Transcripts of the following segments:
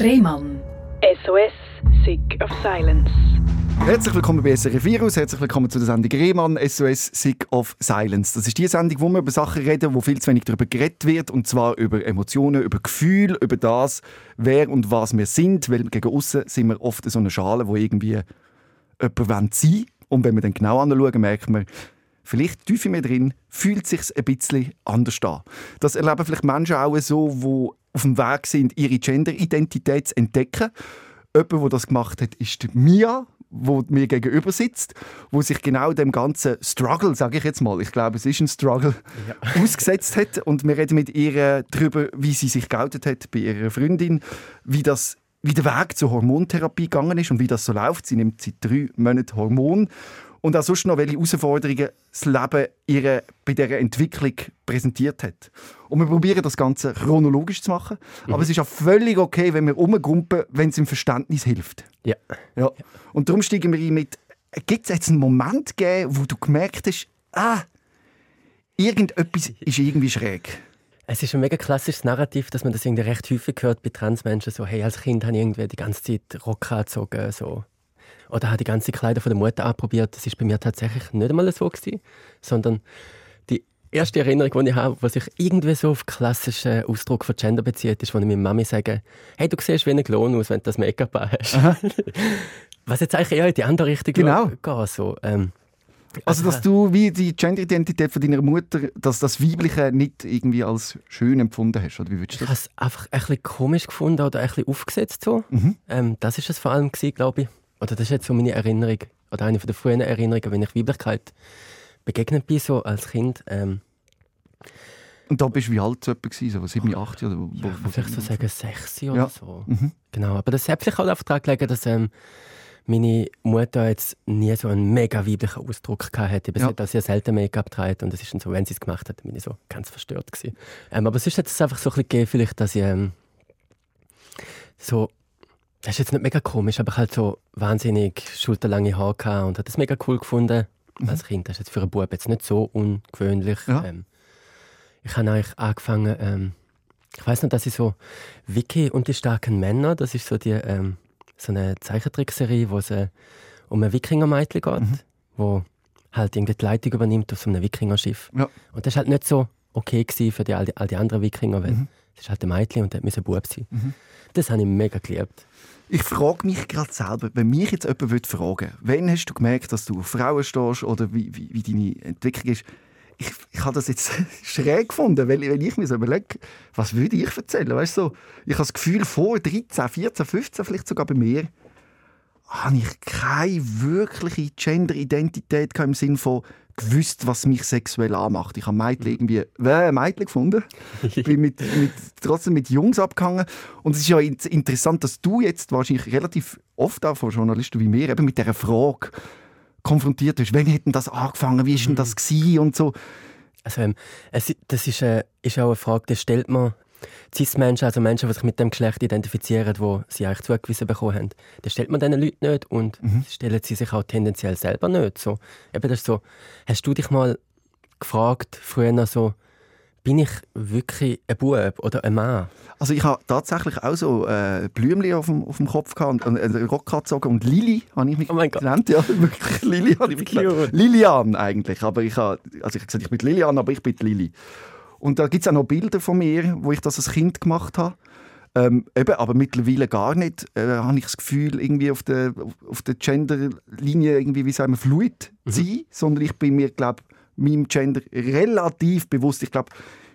Rehmann. SOS, Sick of Silence. Herzlich willkommen bei SRF Virus, herzlich willkommen zu der Sendung Rehmann, SOS Sick of Silence. Das ist die Sendung, wo wir über Sachen reden, wo viel zu wenig darüber geredet wird, und zwar über Emotionen, über Gefühle, über das, wer und was wir sind, weil gegen außen sind wir oft so eine Schale, wo irgendwie jemand sein will. Und wenn wir dann genau anschauen, merkt man, vielleicht tief in mir drin fühlt es sich ein bisschen anders an. Das erleben vielleicht Menschen auch so, die auf dem Weg sind, ihre Gender-Identität zu entdecken. Jemand, der das gemacht hat, ist Mia, wo mir gegenüber sitzt, wo sich genau dem ganzen Struggle, sage ich jetzt mal, ich glaube, es ist ein Struggle, ja. ausgesetzt hat. Und wir reden mit ihr darüber, wie sie sich geoutet hat bei ihrer Freundin, wie das wie der Weg zur Hormontherapie gegangen ist und wie das so läuft. Sie nimmt seit drei Monaten Hormon und auch sonst noch, welche Herausforderungen das Leben ihr bei dieser Entwicklung präsentiert hat. Und wir probieren das Ganze chronologisch zu machen, mhm. aber es ist auch völlig okay, wenn wir umgumpen, wenn es im Verständnis hilft. Ja. ja. Und darum steigen wir ein mit, gibt es jetzt einen Moment gegeben, wo du gemerkt hast, ah, irgendetwas ist irgendwie schräg? Es ist ein mega klassisches Narrativ, dass man das irgendwie recht häufig hört bei Transmenschen. So, hey, als Kind habe ich irgendwie die ganze Zeit Rock angezogen, so oder habe die ganze Kleider von der Mutter anprobiert. Das ist bei mir tatsächlich nicht einmal so gewesen, sondern die erste Erinnerung, die ich habe, was sich irgendwie so auf klassischen Ausdruck von Gender bezieht, ist, wenn ich meiner Mami sage, hey, du siehst wie ein Klon aus, wenn du das Make-up hast. was jetzt eigentlich eher in die andere Richtung genau. geht. So, ähm, also, dass du wie die Gender-Identität von deiner Mutter, dass das Weibliche nicht irgendwie als schön empfunden hast, oder wie würdest du das? Ich habe es einfach ein bisschen komisch gefunden oder ein bisschen aufgesetzt so. Mhm. Ähm, das ist es vor allem gewesen, glaube ich oder das ist jetzt so meine Erinnerung, oder eine der frühen Erinnerungen, wenn ich Weiblichkeit begegnet bin, so als Kind. Ähm, und da bist du wie alt so gewesen, so 7, 8 oder wo, ja, wo vielleicht so sagen 6 oder ja. so. Mhm. Genau, aber das hat sich halt auf Tag gelegt, dass ähm, meine Mutter jetzt nie so einen mega weiblichen Ausdruck hatte. Sie hat sehr selten Make-up getragen und es ist dann so, wenn sie es gemacht hat, bin ich so ganz verstört gewesen. Ähm, aber es ist jetzt einfach so ein bisschen gegeben, vielleicht, dass ich ähm, so das ist jetzt nicht mega komisch, aber ich halt so wahnsinnig schulterlange Haare und hat das mega cool gefunden mhm. als Kind. Das ist jetzt für einen Bub jetzt nicht so ungewöhnlich. Ja. Ähm, ich habe eigentlich angefangen, ähm, ich weiß noch, dass ich so Vicky und die starken Männer, das ist so die ähm, so eine Zeichentrickserie, wo es äh, um ein Wikingermädchen geht, mhm. wo halt irgendwie die Leitung übernimmt auf so einem Wikingerschiff. Ja. Und das war halt nicht so okay für die, all, die, all die anderen Wikinger, weil mhm. es ist halt ein Mädchen und der muss ein Bub sein. Mhm. Das habe ich mega geliebt. Ich frage mich gerade selber, wenn mich jetzt jemand fragen würde, wann hast du gemerkt, dass du auf Frauen stehst oder wie, wie, wie deine Entwicklung ist, ich, ich habe das jetzt schräg gefunden, weil wenn ich mir so überlege, was würde ich erzählen? Weißt du, ich habe das Gefühl, vor 13, 14, 15, vielleicht sogar bei mir, habe ich keine wirkliche Gender-Identität im Sinne von gewusst, was mich sexuell anmacht. Ich habe Mädchen irgendwie äh, Mädchen gefunden, bin mit, mit, trotzdem mit Jungs abgehangen. Und es ist ja interessant, dass du jetzt wahrscheinlich relativ oft auch von Journalisten wie mir eben mit dieser Frage konfrontiert bist. Wann hätten das angefangen? Wie ist denn das mhm. gewesen? und so. Also, ähm, es, das ist, äh, ist auch eine Frage, die stellt man Cis-Menschen, also Menschen, die sich mit dem Geschlecht identifizieren, wo sie eigentlich zugewiesen bekommen haben, das stellt man diesen Leuten nicht und mhm. stellen sie sich auch tendenziell selber nicht. So, eben das so, hast du dich mal gefragt, früher so, bin ich wirklich ein Bub oder ein Mann? Also ich habe tatsächlich auch so äh, Blümchen auf dem, auf dem Kopf gehabt und einen Rock gezogen und Lili habe ich mich oh genannt. Ja, wirklich Lili habe ich mich. Lilian eigentlich, aber ich habe, also ich habe gesagt, ich bin Lilian, aber ich bin Lili. Und da gibt es auch noch Bilder von mir, wo ich das als Kind gemacht habe. Ähm, eben, aber mittlerweile gar nicht. Äh, habe ich das Gefühl, irgendwie auf der, auf der Gender-Linie irgendwie, wie sagen wir, fluid mhm. zu sein, sondern ich bin mir, glaube meinem Gender relativ bewusst. Ich glaube,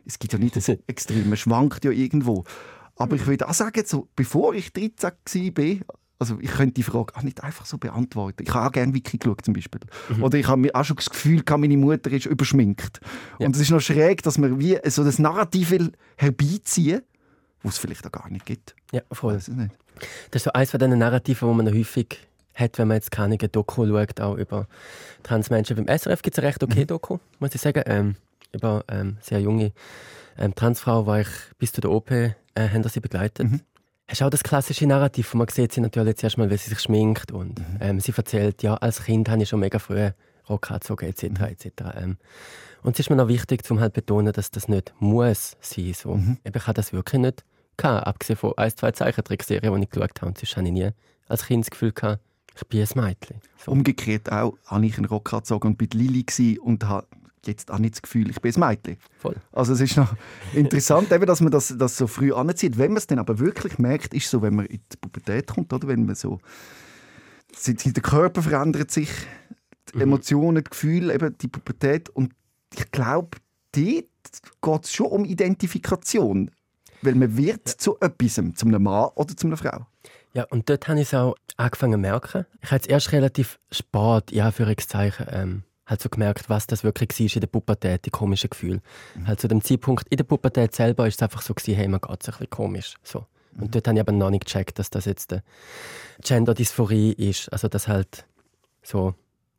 es gibt ja nicht das Extreme, schwankt ja irgendwo. Aber ich würde auch sagen, so, bevor ich 13 war, also ich könnte die Frage auch nicht einfach so beantworten. Ich habe auch gerne Wiki geschaut zum Beispiel. Mhm. Oder ich habe mir auch schon das Gefühl, meine Mutter ist überschminkt. Ja. Und es ist noch schräg, dass man wie so das Narrativ will herbeiziehen wo es vielleicht auch gar nicht gibt. Ja, voll. Das ist, nicht. das ist so eines von diesen Narrativen, die man häufig hat, wenn man jetzt keine Doku schaut, auch über Transmenschen. Beim SRF gibt es eine recht okay mhm. Doku, muss ich sagen, ähm, über ähm, sehr junge ähm, Transfrau, war ich bis zu der OP, äh, haben sie begleitet. Mhm hast auch das klassische Narrativ. Man sieht sie natürlich zuerst mal, wie sie sich schminkt und mhm. ähm, sie erzählt, ja, als Kind habe ich schon mega früh Rock angezogen, etc. Mhm. etc. Ähm, und es ist mir noch wichtig, um halt betonen, dass das nicht muss sein. So. Mhm. Ich habe das wirklich nicht gehabt, abgesehen von ein, zwei Zeichentrickserien, die ich geschaut habe. Und sonst hatte ich nie als Kind das Gefühl gehabt, ich bin ein Mädchen. So. Umgekehrt auch, habe ich einen Rock angezogen und bin Lili und habe jetzt auch nicht das Gefühl, ich bin ein Mädchen. Voll. Also es ist noch interessant, eben, dass man das, das so früh anzieht. Wenn man es dann aber wirklich merkt, ist es so, wenn man in die Pubertät kommt, oder wenn man so der Körper verändert sich, die mhm. Emotionen, die Gefühle, eben die Pubertät und ich glaube, dort geht es schon um Identifikation, weil man wird ja. zu etwas, zu einem Mann oder zu einer Frau. Ja, und dort habe ich es auch angefangen zu merken. Ich habe es erst relativ spät, ja, für Anführungszeichen, ähm, halt so gemerkt, was das wirklich war in der Pubertät, die komischen Gefühle. Mhm. Halt zu dem Zeitpunkt in der Pubertät selber ist es einfach so gewesen, hey, man geht es ein bisschen komisch. So. Und mhm. dort habe ich aber noch nicht gecheckt, dass das jetzt Gender-Dysphorie ist. Also, dass halt so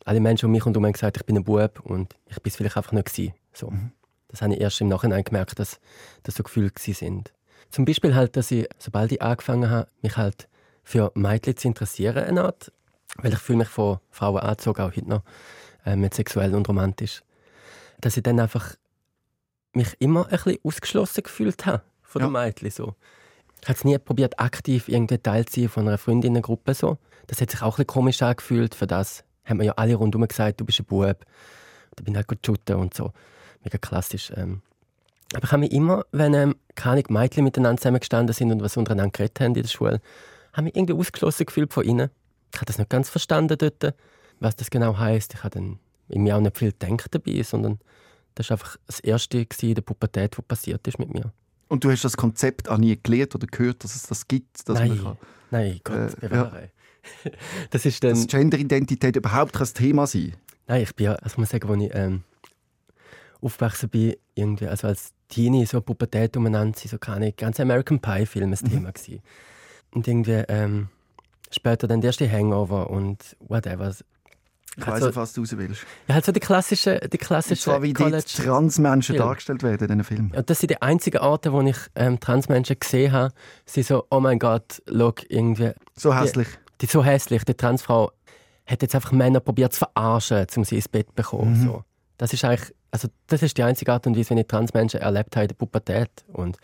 alle Menschen um mich und um haben gesagt, ich bin ein Bub und ich bin es vielleicht einfach nicht gewesen. So. Mhm. Das habe ich erst im Nachhinein gemerkt, dass das so Gefühle sind. Zum Beispiel halt, dass ich, sobald ich angefangen habe, mich halt für Mädchen zu interessieren, eine Art, weil ich fühle mich von Frauen angezogen, auch heute noch, äh, mit sexuell und romantisch, dass ich dann einfach mich immer ein bisschen ausgeschlossen gefühlt habe von ja. den Mädchen. So. Ich habe es nie probiert, aktiv irgendwie Teil zu sein von einer Freundinnengruppe. So. Das hat sich auch ein bisschen komisch angefühlt. Für das haben mir ja alle rundherum gesagt, du bist ein Bub. Da bin ich halt gut shooten und so. Mega klassisch. Ähm. Aber ich habe mich immer, wenn ähm, keine Mädchen miteinander zusammengestanden sind und was untereinander geredet haben in der Schule, habe mich irgendwie ausgeschlossen gefühlt von ihnen. Ich habe das nicht ganz verstanden dort, was das genau heißt. Ich habe dann in mir auch nicht viel gedacht dabei, sondern das war einfach das Erste in der Pubertät, was passiert ist mit mir. Und du hast das Konzept auch nie gelernt oder gehört, dass es das gibt? Dass nein, kann, nein, Gott, äh, ja. das ist dann... Dass Genderidentität überhaupt kein Thema sein Nein, ich bin ja, also muss sagen, als ich ähm, aufgewachsen bin, irgendwie, also als Teenie, so Pubertät umeinander, so keine ganz American Pie-Film ein mhm. Thema gewesen. Und irgendwie ähm, später dann der erste Hangover und whatever. Ich weiss also, was du raus willst. Ja, halt so die klassische, die klassische und zwar, wie College die Transmenschen Film. dargestellt werden in diesem Film. Ja, das sind die einzigen Orte, wo ich ähm, Transmenschen gesehen habe. Sie so, oh mein Gott, look, irgendwie... So hässlich. Die, die so hässlich. Die Transfrau hat jetzt einfach Männer probiert zu verarschen, um sie ins Bett zu bekommen. Mhm. So. Das ist eigentlich, also das ist die einzige Art und Weise, wie ich Transmenschen erlebt habe in der Pubertät. Und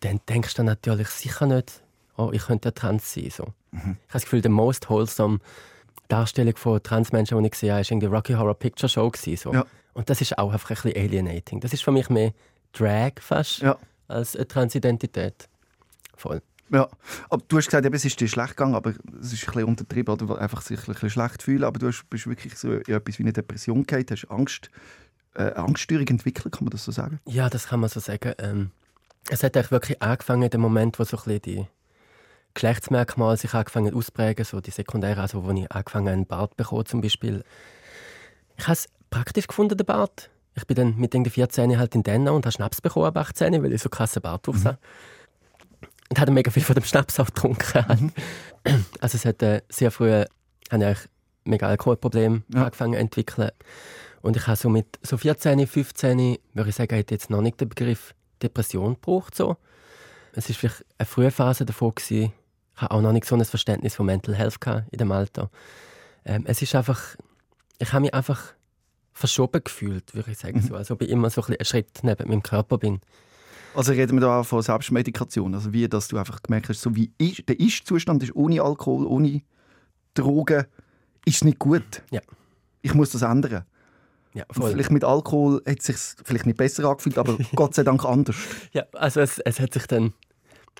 dann denkst du natürlich sicher nicht, oh, ich könnte ja trans sein. So. Mhm. Ich habe das Gefühl, der most wholesome Darstellung von Transmenschen, die ich gesehen habe, war irgendwie Rocky Horror Picture Show. So. Ja. Und das ist auch einfach ein bisschen alienating. Das ist für mich mehr Drag fast ja. als eine Transidentität. Voll. Ja, aber du hast gesagt, eben, es ist dir schlecht gegangen, aber es ist ein bisschen untertrieben, oder einfach sich ein bisschen schlecht fühlen, aber du bist wirklich so in etwas wie eine Depression gehabt, hast Angst, äh, Angststörung entwickelt, kann man das so sagen? Ja, das kann man so sagen. Ähm, es hat eigentlich wirklich angefangen in dem Moment, wo so ein bisschen die Geschlechtsmerkmale sich angefangen ausprägen, so die sekundären, also wo ich angefangen einen Bart bekommen zum Beispiel. Ich habe es praktisch gefunden, den Bart. Ich bin dann mit den 14 halt in Denner und habe Schnaps bekommen ab 18, weil ich so krasse Bart drauf mhm. Und habe mega viel von dem Schnaps auch getrunken. Mhm. Also es hat äh, sehr früh habe ich mega Alkoholprobleme ja. angefangen zu entwickeln. Und ich habe so mit so 14, 15, würde ich sagen, hätte jetzt noch nicht den Begriff Depression gebraucht. So. Es war vielleicht eine frühe Phase davon, gewesen, ich hatte auch noch nicht so ein Verständnis von Mental Health in dem Alter. Ähm, es ist einfach, ich habe mich einfach verschoben gefühlt, würde ich sagen, mhm. so, als ob ich immer so ein einen Schritt neben meinem Körper bin. Also reden wir da auch von Selbstmedikation, also wie, dass du einfach gemerkt hast, so wie ich, der Ist-Zustand ist ohne Alkohol, ohne Drogen, ist nicht gut. Ja. Ich muss das ändern. Ja, Vielleicht mit Alkohol hat es sich vielleicht nicht besser angefühlt, aber Gott sei Dank anders. Ja, also es, es hat sich dann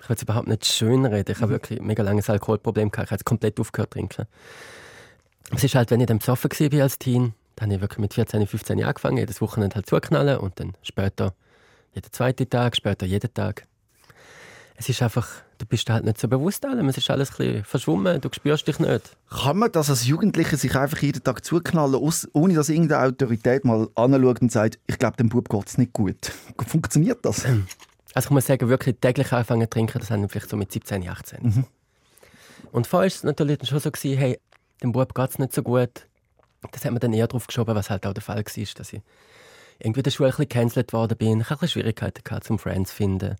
ich will es überhaupt nicht schön reden. Ich habe mhm. wirklich ein mega langes Alkoholproblem gehabt. Ich habe komplett aufgehört zu trinken. Es ist halt, wenn ich dann besoffen war als Teen, dann habe ich wirklich mit 14, 15 Jahren angefangen, jedes Wochenende halt zuknallen und dann später jeden zweiten Tag, später jeden Tag. Es ist einfach, du bist halt nicht so bewusst allem. Es ist alles ein bisschen verschwommen, du spürst dich nicht. Kann man das als Jugendlicher sich einfach jeden Tag zuknallen, ohne dass irgendeine Autorität mal anschaut und sagt, ich glaube, dem Bub geht es nicht gut? Funktioniert das? Also ich muss sagen, wirklich täglich anfangen zu trinken, das haben wir vielleicht so mit 17, 18. Mhm. Und vorher war es natürlich schon so, gewesen, hey, dem Bub geht es nicht so gut. Das hat man dann eher drauf geschoben, was halt auch der Fall war, dass ich irgendwie in der Schule ein bisschen gecancelt worden bin. Ich hatte Schwierigkeiten gehabt, zum Friends zu finden.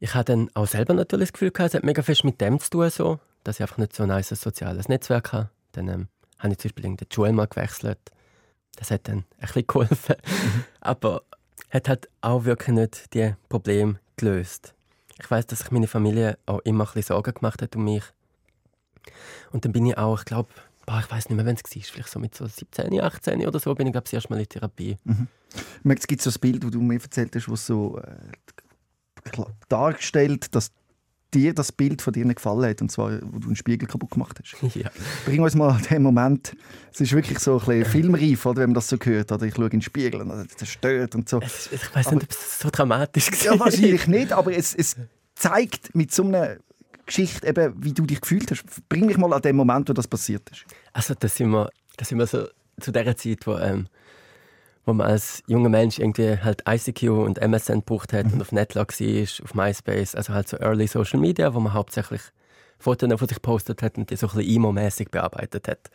Ich hatte dann auch selber natürlich das Gefühl gehabt, es hat mega fest mit dem zu tun, so, dass ich einfach nicht so ein nice soziales Netzwerk habe. Dann ähm, habe ich zum Beispiel in die Schule mal gewechselt. Das hat dann ein bisschen geholfen. Mhm. Aber hat halt auch wirklich nicht die Probleme gelöst. ich weiß, dass sich meine Familie auch immer ein bisschen Sorgen gemacht hat um mich. Und dann bin ich auch, ich glaube, ich weiß nicht mehr, wann es war, vielleicht so mit so 17, 18 oder so, bin ich glaube ich erst mal in Therapie. Mhm. Es gibt so ein Bild, das du mir erzählt hast, das so äh, dargestellt, dass dir das Bild von dir gefallen hat, und zwar, wo du einen Spiegel kaputt gemacht hast. Ja. Bring uns mal den Moment. Es ist wirklich so ein bisschen filmreif, oder, wenn man das so hört. Oder ich schaue in den Spiegel und das zerstört und so. Es, ich weiß nicht, ob es so dramatisch war. Ja, wahrscheinlich nicht, aber es, es zeigt mit so einer Geschichte, eben, wie du dich gefühlt hast. Bring mich mal an den Moment, wo das passiert ist. Also, das sind wir, das sind wir so zu der Zeit, wo, ähm, wo man als junger Mensch irgendwie halt ICQ und MSN gebraucht hat mhm. und auf Netlog war, auf MySpace, also halt so Early Social Media, wo man hauptsächlich Fotos von sich gepostet hat und die so ein bisschen emo-mäßig bearbeitet hat.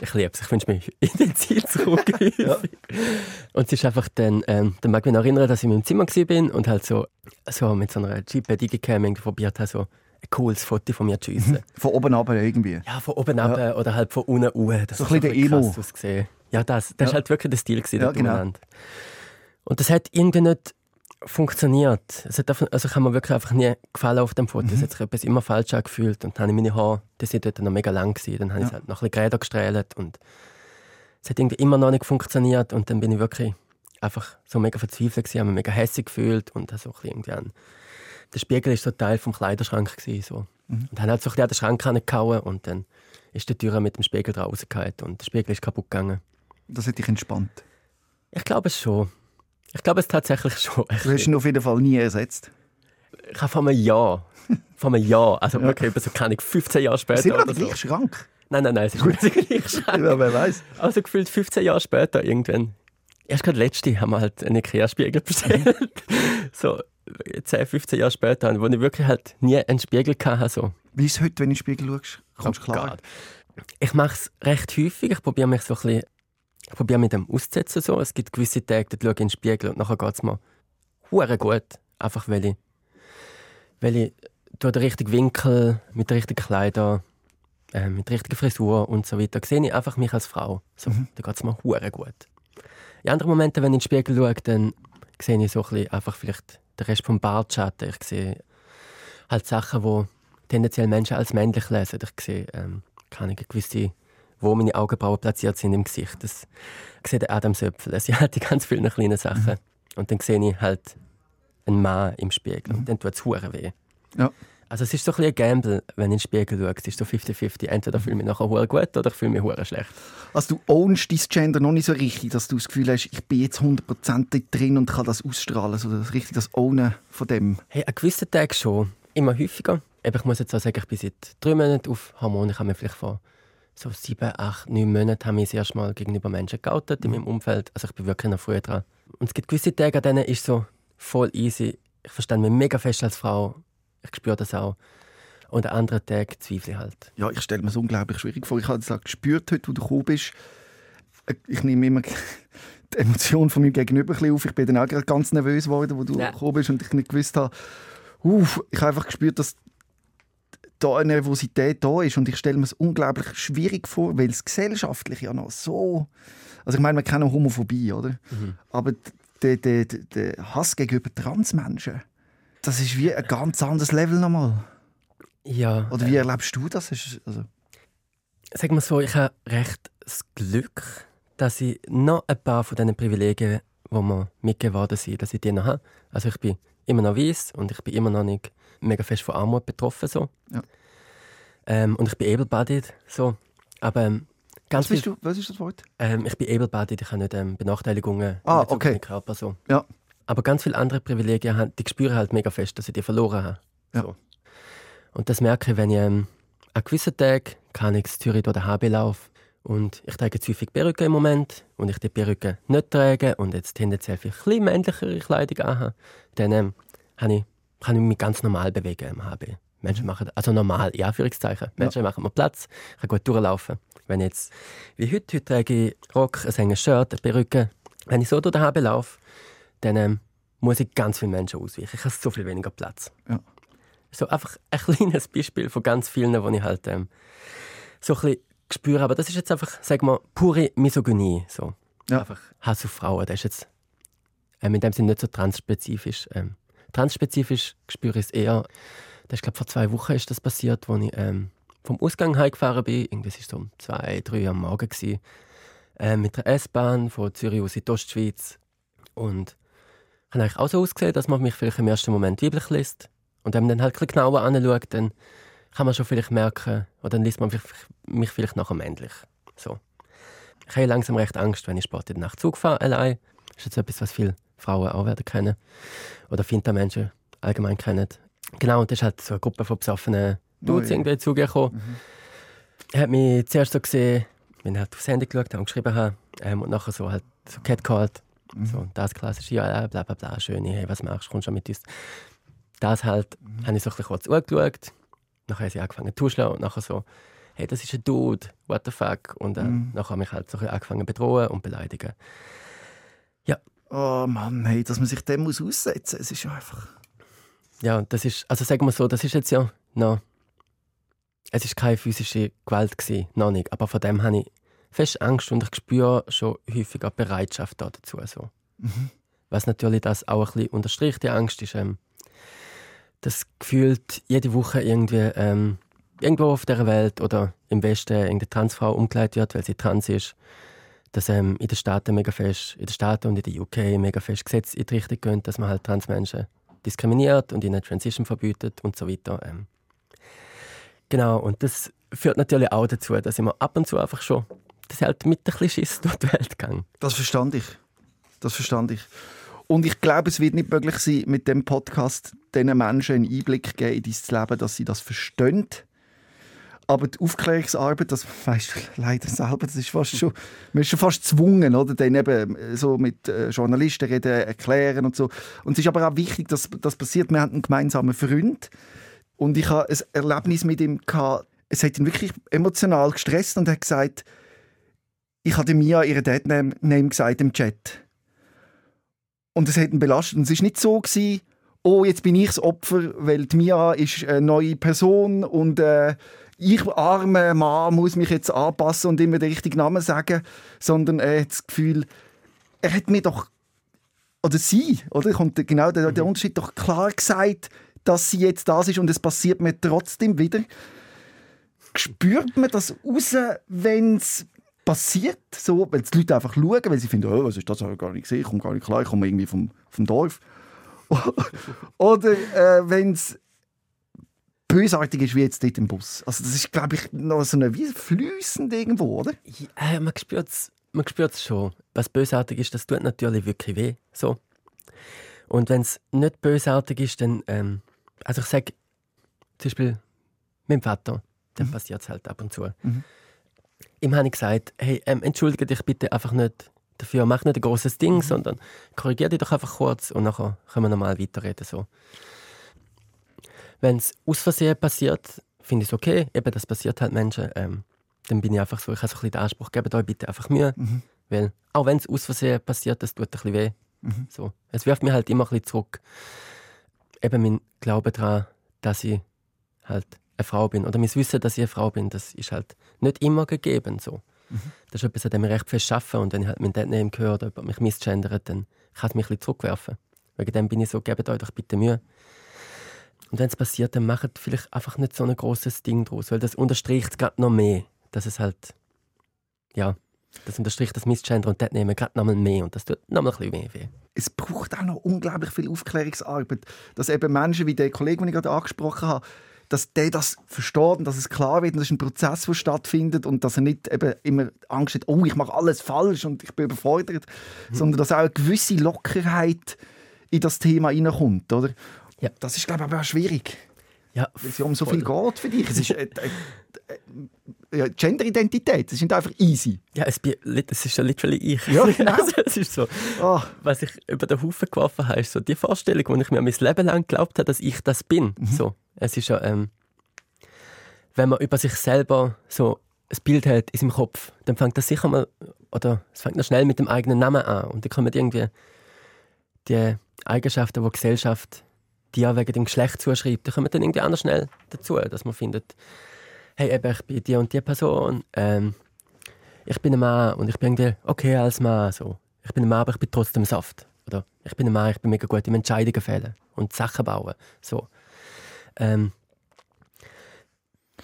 Ich liebe es, ich wünsche mich in den Ziel zurück. ja. Und es ist einfach dann, ähm, dann mag ich mich erinnern, dass ich in meinem Zimmer war und halt so, so mit so einer Jeep Digicam probiert habe, so ein cooles Foto von mir zu schiessen. Mhm. Von oben ab irgendwie? Ja, von oben ab ja. oder halt von unten hoch. Das so ein bisschen der Emo. Ausgesehen. Ja, das, das ja. halt wirklich der Stil gewesen, ja, genau. Und das hat irgendwie nicht funktioniert. Es hat einfach, also ich habe mir wirklich einfach nie gefallen auf dem Foto. Mhm. Es hat sich etwas immer falsch angefühlt. Und dann habe ich meine Haare, die sind dort noch mega lang gewesen. Dann habe ja. ich halt noch ein bisschen Gräder gestrahlt und es hat irgendwie immer noch nicht funktioniert. Und dann bin ich wirklich einfach so mega verzweifelt gewesen, habe mich mega hässlich gefühlt und so irgendwie an der Spiegel war so Teil des Kleiderschrank. Gewesen, so. Mhm. Und dann hat so an den Schrank gehauen und dann ist die Tür mit dem Spiegel draußen und der Spiegel ist kaputt gegangen. Das hat dich entspannt? Ich glaube es schon. Ich glaube es tatsächlich schon. Du hast ihn auf jeden Fall nie ersetzt? Ich habe vor einem Jahr, vor einem Jahr, also ja. so kann ich 15 Jahre später Sind wir der gleiche Schrank? Nein, nein, nein, es ist nicht der gleiche Schrank. ja, wer weiß. Also gefühlt 15 Jahre später irgendwann. Erst gerade letzte haben wir halt einen Ikea-Spiegel bestellt. so 10, 15 Jahre später, wo ich wirklich halt nie einen Spiegel hatte. So. Wie ist es heute, wenn du in den Spiegel schaust? Kommst du oh klar? Ich mache es recht häufig. Ich probiere mich so ein bisschen, ich probiere mit dem auszusetzen. So. Es gibt gewisse Tage, da schaue ich in den Spiegel und nachher geht es mir hure gut. Einfach weil ich, weil ich durch den richtigen Winkel, mit den richtigen Kleidern, äh, mit der richtigen Frisur und so weiter, sehe ich einfach mich als Frau. So, mhm. Da geht es mir hure gut. In anderen Momenten, wenn ich in den Spiegel schaue, dann sehe ich so ein bisschen einfach vielleicht den Rest vom Bartschatten. Ich sehe halt Sachen, die tendenziell Menschen als männlich lesen. Ich sehe ähm, keine gewisse, wo meine Augenbrauen platziert sind im Gesicht. Das sehe der Adamsöpfel. Es sind halt die ganz vielen kleinen Sachen. Mhm. Und dann sehe ich halt einen Mann im Spiegel. Mhm. Und dann tut es weh. Ja. Also es ist so ein, ein Gamble, wenn du in den Spiegel schaust. Es ist so 50-50. Entweder fühle ich mich nachher gut oder ich fühle mich schlecht. Also du ownst dein Gender noch nicht so richtig, dass du das Gefühl hast, ich bin jetzt 100% drin und kann das ausstrahlen. Also das richtig das Ownen von dem. Hey, an gewissen Tagen schon. Immer häufiger. ich muss jetzt auch sagen, ich bin seit drei Monaten auf Hormone. Ich habe mir vielleicht vor so sieben, acht, neun Monaten habe ich das erste Mal gegenüber Menschen geoutet in meinem Umfeld. Also ich bin wirklich noch früher dran. Und es gibt gewisse Tage, an denen ist so voll easy. Ich verstehe mich mega fest als Frau ich spüre das auch. Und an anderen Tagen zweifle ich halt. Ja, ich stelle mir es unglaublich schwierig vor. Ich habe es gespürt, heute, wo du gekommen bist. Äh, ich nehme immer die Emotion von meinem Gegenüber ein auf. Ich bin dann auch ganz nervös geworden, wo du ja. gekommen bist und ich nicht gewusst habe, uff, ich habe einfach gespürt, dass da eine Nervosität da ist und ich stelle mir es unglaublich schwierig vor, weil es gesellschaftlich ja noch so... Also ich meine, wir kennen Homophobie, oder? Mhm. Aber der, der, der Hass gegenüber Transmenschen, das ist wie ein ganz anderes Level nochmal. Ja. Oder wie äh, erlebst du das? Also Sag mal so, ich habe recht das Glück, dass ich noch ein paar von diesen Privilegien, die mir mitgeworden sind, dass ich die noch habe. Also ich bin immer noch weiß und ich bin immer noch nicht mega fest von Armut betroffen. So. Ja. Ähm, und ich bin able-bodied. So. Aber ähm, ganz was, viel, du, was ist das Wort? Ähm, ich bin able-bodied, ich habe nicht ähm, Benachteiligungen ah, okay. Körper. So. Ja. Aber ganz viele andere Privilegien, die spüren halt mega fest, dass ich die verloren habe. Ja. So. Und das merke ich, wenn ich ähm, an gewissen Tagen kann ich Zürich durch den HB laufen und ich trage zu häufig Perücke im Moment und ich die Perücke nicht trage und jetzt tendenziell viel ein männlichere Kleidung anhabe, dann ähm, kann, ich, kann ich mich ganz normal bewegen im HB. Menschen mhm. machen, also normal, in Anführungszeichen. Menschen ja. machen mir Platz, ich kann gut durchlaufen. Wenn jetzt, wie heute, heute trage ich Rock, ein enges Shirt, eine Perücke. Wenn ich so durch den HB laufe, dann ähm, muss ich ganz vielen Menschen ausweichen. Ich habe so viel weniger Platz. Ja. So einfach ein kleines Beispiel von ganz vielen, wo ich halt ähm, so ein bisschen spüre. Aber das ist jetzt einfach, sag mal, pure Misogynie. So. Ja. Einfach Hass auf Frauen. Das ist jetzt ähm, in dem Sinne nicht so transspezifisch. Ähm, Transspezifisch spüre ich es eher. Das ist, glaube vor zwei Wochen ist das passiert, als ich ähm, vom Ausgang heimgefahren bin. Irgendwie war es so um zwei, drei Uhr am Morgen. Gewesen, äh, mit der S-Bahn von Zürich aus in die Ostschweiz. Und habe eigentlich auch so ausgesehen, dass man mich vielleicht im ersten Moment weiblich liest. Und wenn man dann halt ein genauer anschaut, dann kann man schon vielleicht merken, oder dann liest man mich vielleicht nachher männlich. So. Ich habe langsam recht Angst, wenn ich Sport in der Nacht Zug fahre, allein. Das ist jetzt etwas, was viele Frauen auch werden kennen. Oder Finta-Menschen allgemein kennen. Genau, und das ist halt so eine Gruppe von besoffenen Dudes irgendwie zugekommen. Mhm. Hat mich zuerst so gesehen, wenn ich halt aufs Handy geschaut habe und geschrieben habe, ähm, und nachher so halt so catcalled. Mhm. So, das klassische, ja, bla bla bla, schöne, hey, was machst du, kommst du mit uns? Das halt, mhm. habe ich so ein bisschen kurz angeschaut. Nachher haben sie angefangen zu tuscheln und nachher so, hey, das ist ein Dude, what the fuck? Und äh, mhm. nachher habe ich halt so angefangen zu bedrohen und beleidigen. Ja. Oh Mann, hey, dass man sich dem muss aussetzen, es ist einfach... Ja, das ist, also sagen wir so, das ist jetzt ja noch es ist keine physische Gewalt gewesen, noch nicht. Aber von dem habe ich fest Angst und ich spüre schon häufiger Bereitschaft dazu. So. Mhm. Was natürlich das auch ein bisschen unterstreicht, die Angst ist, ähm, dass gefühlt jede Woche irgendwie ähm, irgendwo auf der Welt oder im Westen irgendeine Transfrau umgeleitet wird, weil sie trans ist. Dass ähm, in den Staaten mega fest, in den Staaten und in der UK mega fest Gesetze in die Richtung gehen, dass man halt Transmenschen diskriminiert und ihnen Transition verbietet und so weiter. Ähm, Genau, und das führt natürlich auch dazu, dass ich mir ab und zu einfach schon das halt mit ein bisschen Schiss durch die Welt gehe. Das verstand ich. Das verstand ich. Und ich glaube, es wird nicht möglich sein, mit dem Podcast diesen Menschen einen Einblick geben in dein Leben, dass sie das verstehen. Aber die Aufklärungsarbeit, das weißt du leider selber, das ist fast schon, man ist schon fast gezwungen, oder? Dann eben so mit äh, Journalisten reden, erklären und so. Und es ist aber auch wichtig, dass das passiert. Wir haben einen gemeinsamen Freund, und ich hatte ein Erlebnis mit ihm. Gehabt. Es hat ihn wirklich emotional gestresst und er hat gesagt, ich hatte Mia ihren Deadname gesagt im Chat. Und es hat ihn belastet. Und es war nicht so, gewesen, oh, jetzt bin ich das Opfer, weil die Mia ist eine neue Person und äh, ich, armer Mann, muss mich jetzt anpassen und immer den richtigen Namen sagen, sondern er hat das Gefühl, er hat mir doch, oder sie, oder? Kommt genau der, der mhm. Unterschied doch klar gesagt, dass sie jetzt das ist und es passiert mir trotzdem wieder. Spürt man das raus, wenn es passiert, so, weil die Leute einfach schauen, weil sie finden, oh, was ist das, habe ich gar nicht gesehen, ich komme gar nicht klar, ich komme irgendwie vom, vom Dorf. Oder äh, wenn es bösartig ist wie jetzt dort im Bus. Also das ist, glaube ich, noch so eine wie fließend irgendwo, oder? Ja, man spürt es man spürt's schon. Was bösartig ist, das tut natürlich wirklich weh. So. Und wenn es nicht bösartig ist, dann ähm, also ich sage zum Beispiel meinem Vater, dann mhm. passiert es halt ab und zu. Mhm. Ihm habe ich gesagt, hey, ähm, entschuldige dich bitte einfach nicht dafür, mach nicht ein großes Ding, mhm. sondern korrigiere dich doch einfach kurz und nachher können wir normal weiterreden. So. Wenn es aus Versehen passiert, finde ich es okay, eben das passiert halt Menschen, ähm, dann bin ich einfach so, ich habe so ein bisschen den Anspruch, gebt euch bitte einfach Mühe, mhm. weil auch wenn es aus Versehen passiert, das tut ein bisschen weh. Mhm. So. Es wirft mir halt immer ein bisschen zurück eben mein Glaube daran, dass ich halt eine Frau bin. Oder mein Wissen, dass ich eine Frau bin, das ist halt nicht immer gegeben. So. Mhm. Das ist etwas, an dem ich recht fest arbeite. Und wenn ich halt mein Deadname höre oder jemand mich missgendert, dann kann es mich ein bisschen zurückwerfen. Wegen dem bin ich so, gebt euch doch bitte Mühe. Und wenn es passiert, dann macht vielleicht einfach nicht so ein großes Ding draus, weil das unterstreicht es gerade noch mehr, dass es halt, ja, das unterstricht das Missgender und das nehmen gerade nochmal mehr und das tut nochmal ein bisschen mehr weh. Es braucht auch noch unglaublich viel Aufklärungsarbeit, dass eben Menschen wie der Kollege, den ich gerade angesprochen habe, dass der das versteht und dass es klar wird und das ist ein Prozess, der stattfindet und dass er nicht eben immer Angst hat, oh, ich mache alles falsch und ich bin überfordert, mhm. sondern dass auch eine gewisse Lockerheit in das Thema hineinkommt, oder? Ja. Das ist, glaube ich, aber auch schwierig. Ja, weil es ja um so viel geht für dich. Es ist, äh, äh, äh, Genderidentität, das ist einfach easy. Ja, es, es ist ja literally ich. Ja, genau. also, es ist so, oh. was ich über den Haufen geworfen habe, ist so die Vorstellung, wo ich mir mein Leben lang geglaubt habe, dass ich das bin. Mhm. So, es ist ja, ähm, wenn man über sich selber so ein Bild hat in seinem Kopf, dann fängt das sicher mal, oder es fängt noch schnell mit dem eigenen Namen an und dann kommen irgendwie die Eigenschaften, die Gesellschaft ja wegen dem Geschlecht zuschreibt, dann kommen dann irgendwie anders schnell dazu, dass man findet, hey, eben, ich bin die und die Person, ähm, ich bin ein Mann und ich bin irgendwie okay als Mann, so. Ich bin ein Mann, aber ich bin trotzdem Saft. oder ich bin ein Mann, ich bin mega gut im Entscheidungen fällen und Sachen bauen. So. Ähm,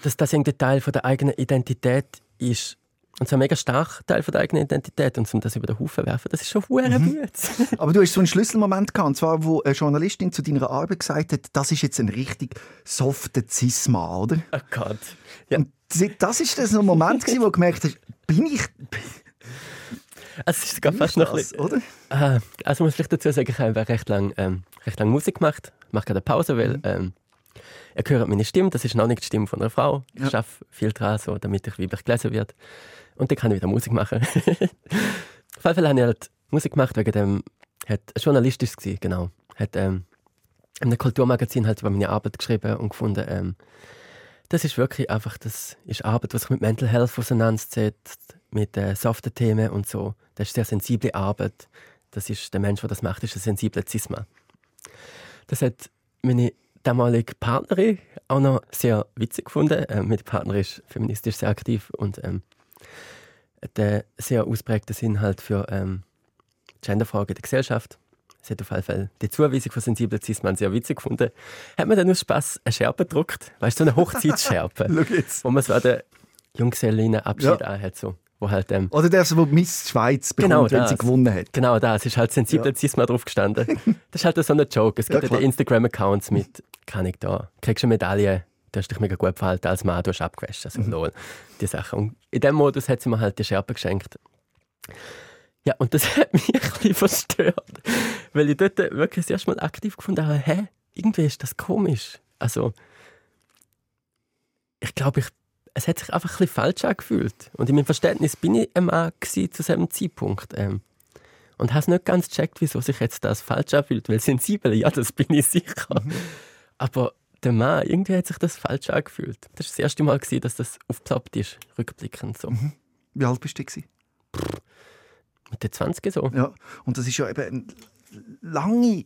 dass das irgendwie Teil von der eigenen Identität ist, und so ein mega starker Teil von der eigenen Identität und um das über den Haufen werfen, das ist schon hure mhm. Aber du hast so einen Schlüsselmoment gehabt, und zwar, wo eine Journalistin zu deiner Arbeit gesagt hat, das ist jetzt ein richtig softer Cisma, oder? Oh Gott. Ja. Und das ist das so ein Moment, gewesen, wo du gemerkt hast, bin ich... Es ist sogar fast noch das, oder? Äh, also muss ich vielleicht dazu sagen, ich habe recht lange ähm, recht lang Musik gemacht. Ich mache gerade eine Pause, weil mhm. ähm, ihr hört meine Stimme, das ist noch nicht die Stimme von einer Frau. Ich ja. arbeite viel daran, so, damit ich weiblich gelesen werde. Und dann kann ich wieder Musik machen. Auf jeden Fall habe ich halt Musik gemacht, wegen dem, hat, journalistisch war, genau. Hat ähm, in einem Kulturmagazin halt über meine Arbeit geschrieben und gefunden, ähm, das ist wirklich einfach, das ist Arbeit, was sich mit Mental Health auseinandersetzt, mit äh, soften Themen und so. Das ist sehr sensible Arbeit. Das ist, der Mensch, der das macht, ist ein sensibler Zisma. Das hat meine damalige Partnerin auch noch sehr witzig gefunden. Äh, meine Partnerin ist feministisch sehr aktiv und ähm, der sehr ausprägte Sinn halt für ähm, Genderfragen in der Gesellschaft. Sie hat auf jeden Fall die Zuweisung von sensiblen Cis-Mann sehr witzig gefunden. Hat man dann aus Spass eine Schärpe gedruckt? Weißt du, so eine Hochzeitsschärpe. wo man so an den Junggesellinnenabschied ja. anhat. So. Wo halt, ähm, Oder der, wo Miss Schweiz bekommt, genau wenn sie gewonnen hat. Genau das. Es ist halt sensibler ja. Cis-Mann drauf gestanden. Das ist halt so ein Joke. Es gibt ja, ja Instagram-Accounts mit, kann ich da, kriegst du eine Medaille du hast dich mega gut verhalten als Mann, du hast abgewaschen, also mhm. lol, die Sachen. Und in dem Modus hat sie mir halt die Schärpe geschenkt. Ja, und das hat mich ein bisschen verstört, weil ich dort wirklich das erste Mal aktiv gefunden habe, hä, irgendwie ist das komisch. Also, ich glaube, ich, es hat sich einfach ein bisschen falsch angefühlt. Und in meinem Verständnis bin ich ein Mann zu diesem Zeitpunkt. Ähm, und habe es nicht ganz gecheckt, wieso sich jetzt das falsch anfühlt. Weil sensibel, ja, das bin ich sicher. Mhm. Aber der Mann, irgendwie hat sich das falsch angefühlt. Das war das erste Mal, dass das aufgeploppt ist, rückblickend so. Mhm. Wie alt bist du? Pff, mit den 20 so. Ja, und das ist ja eben eine lange,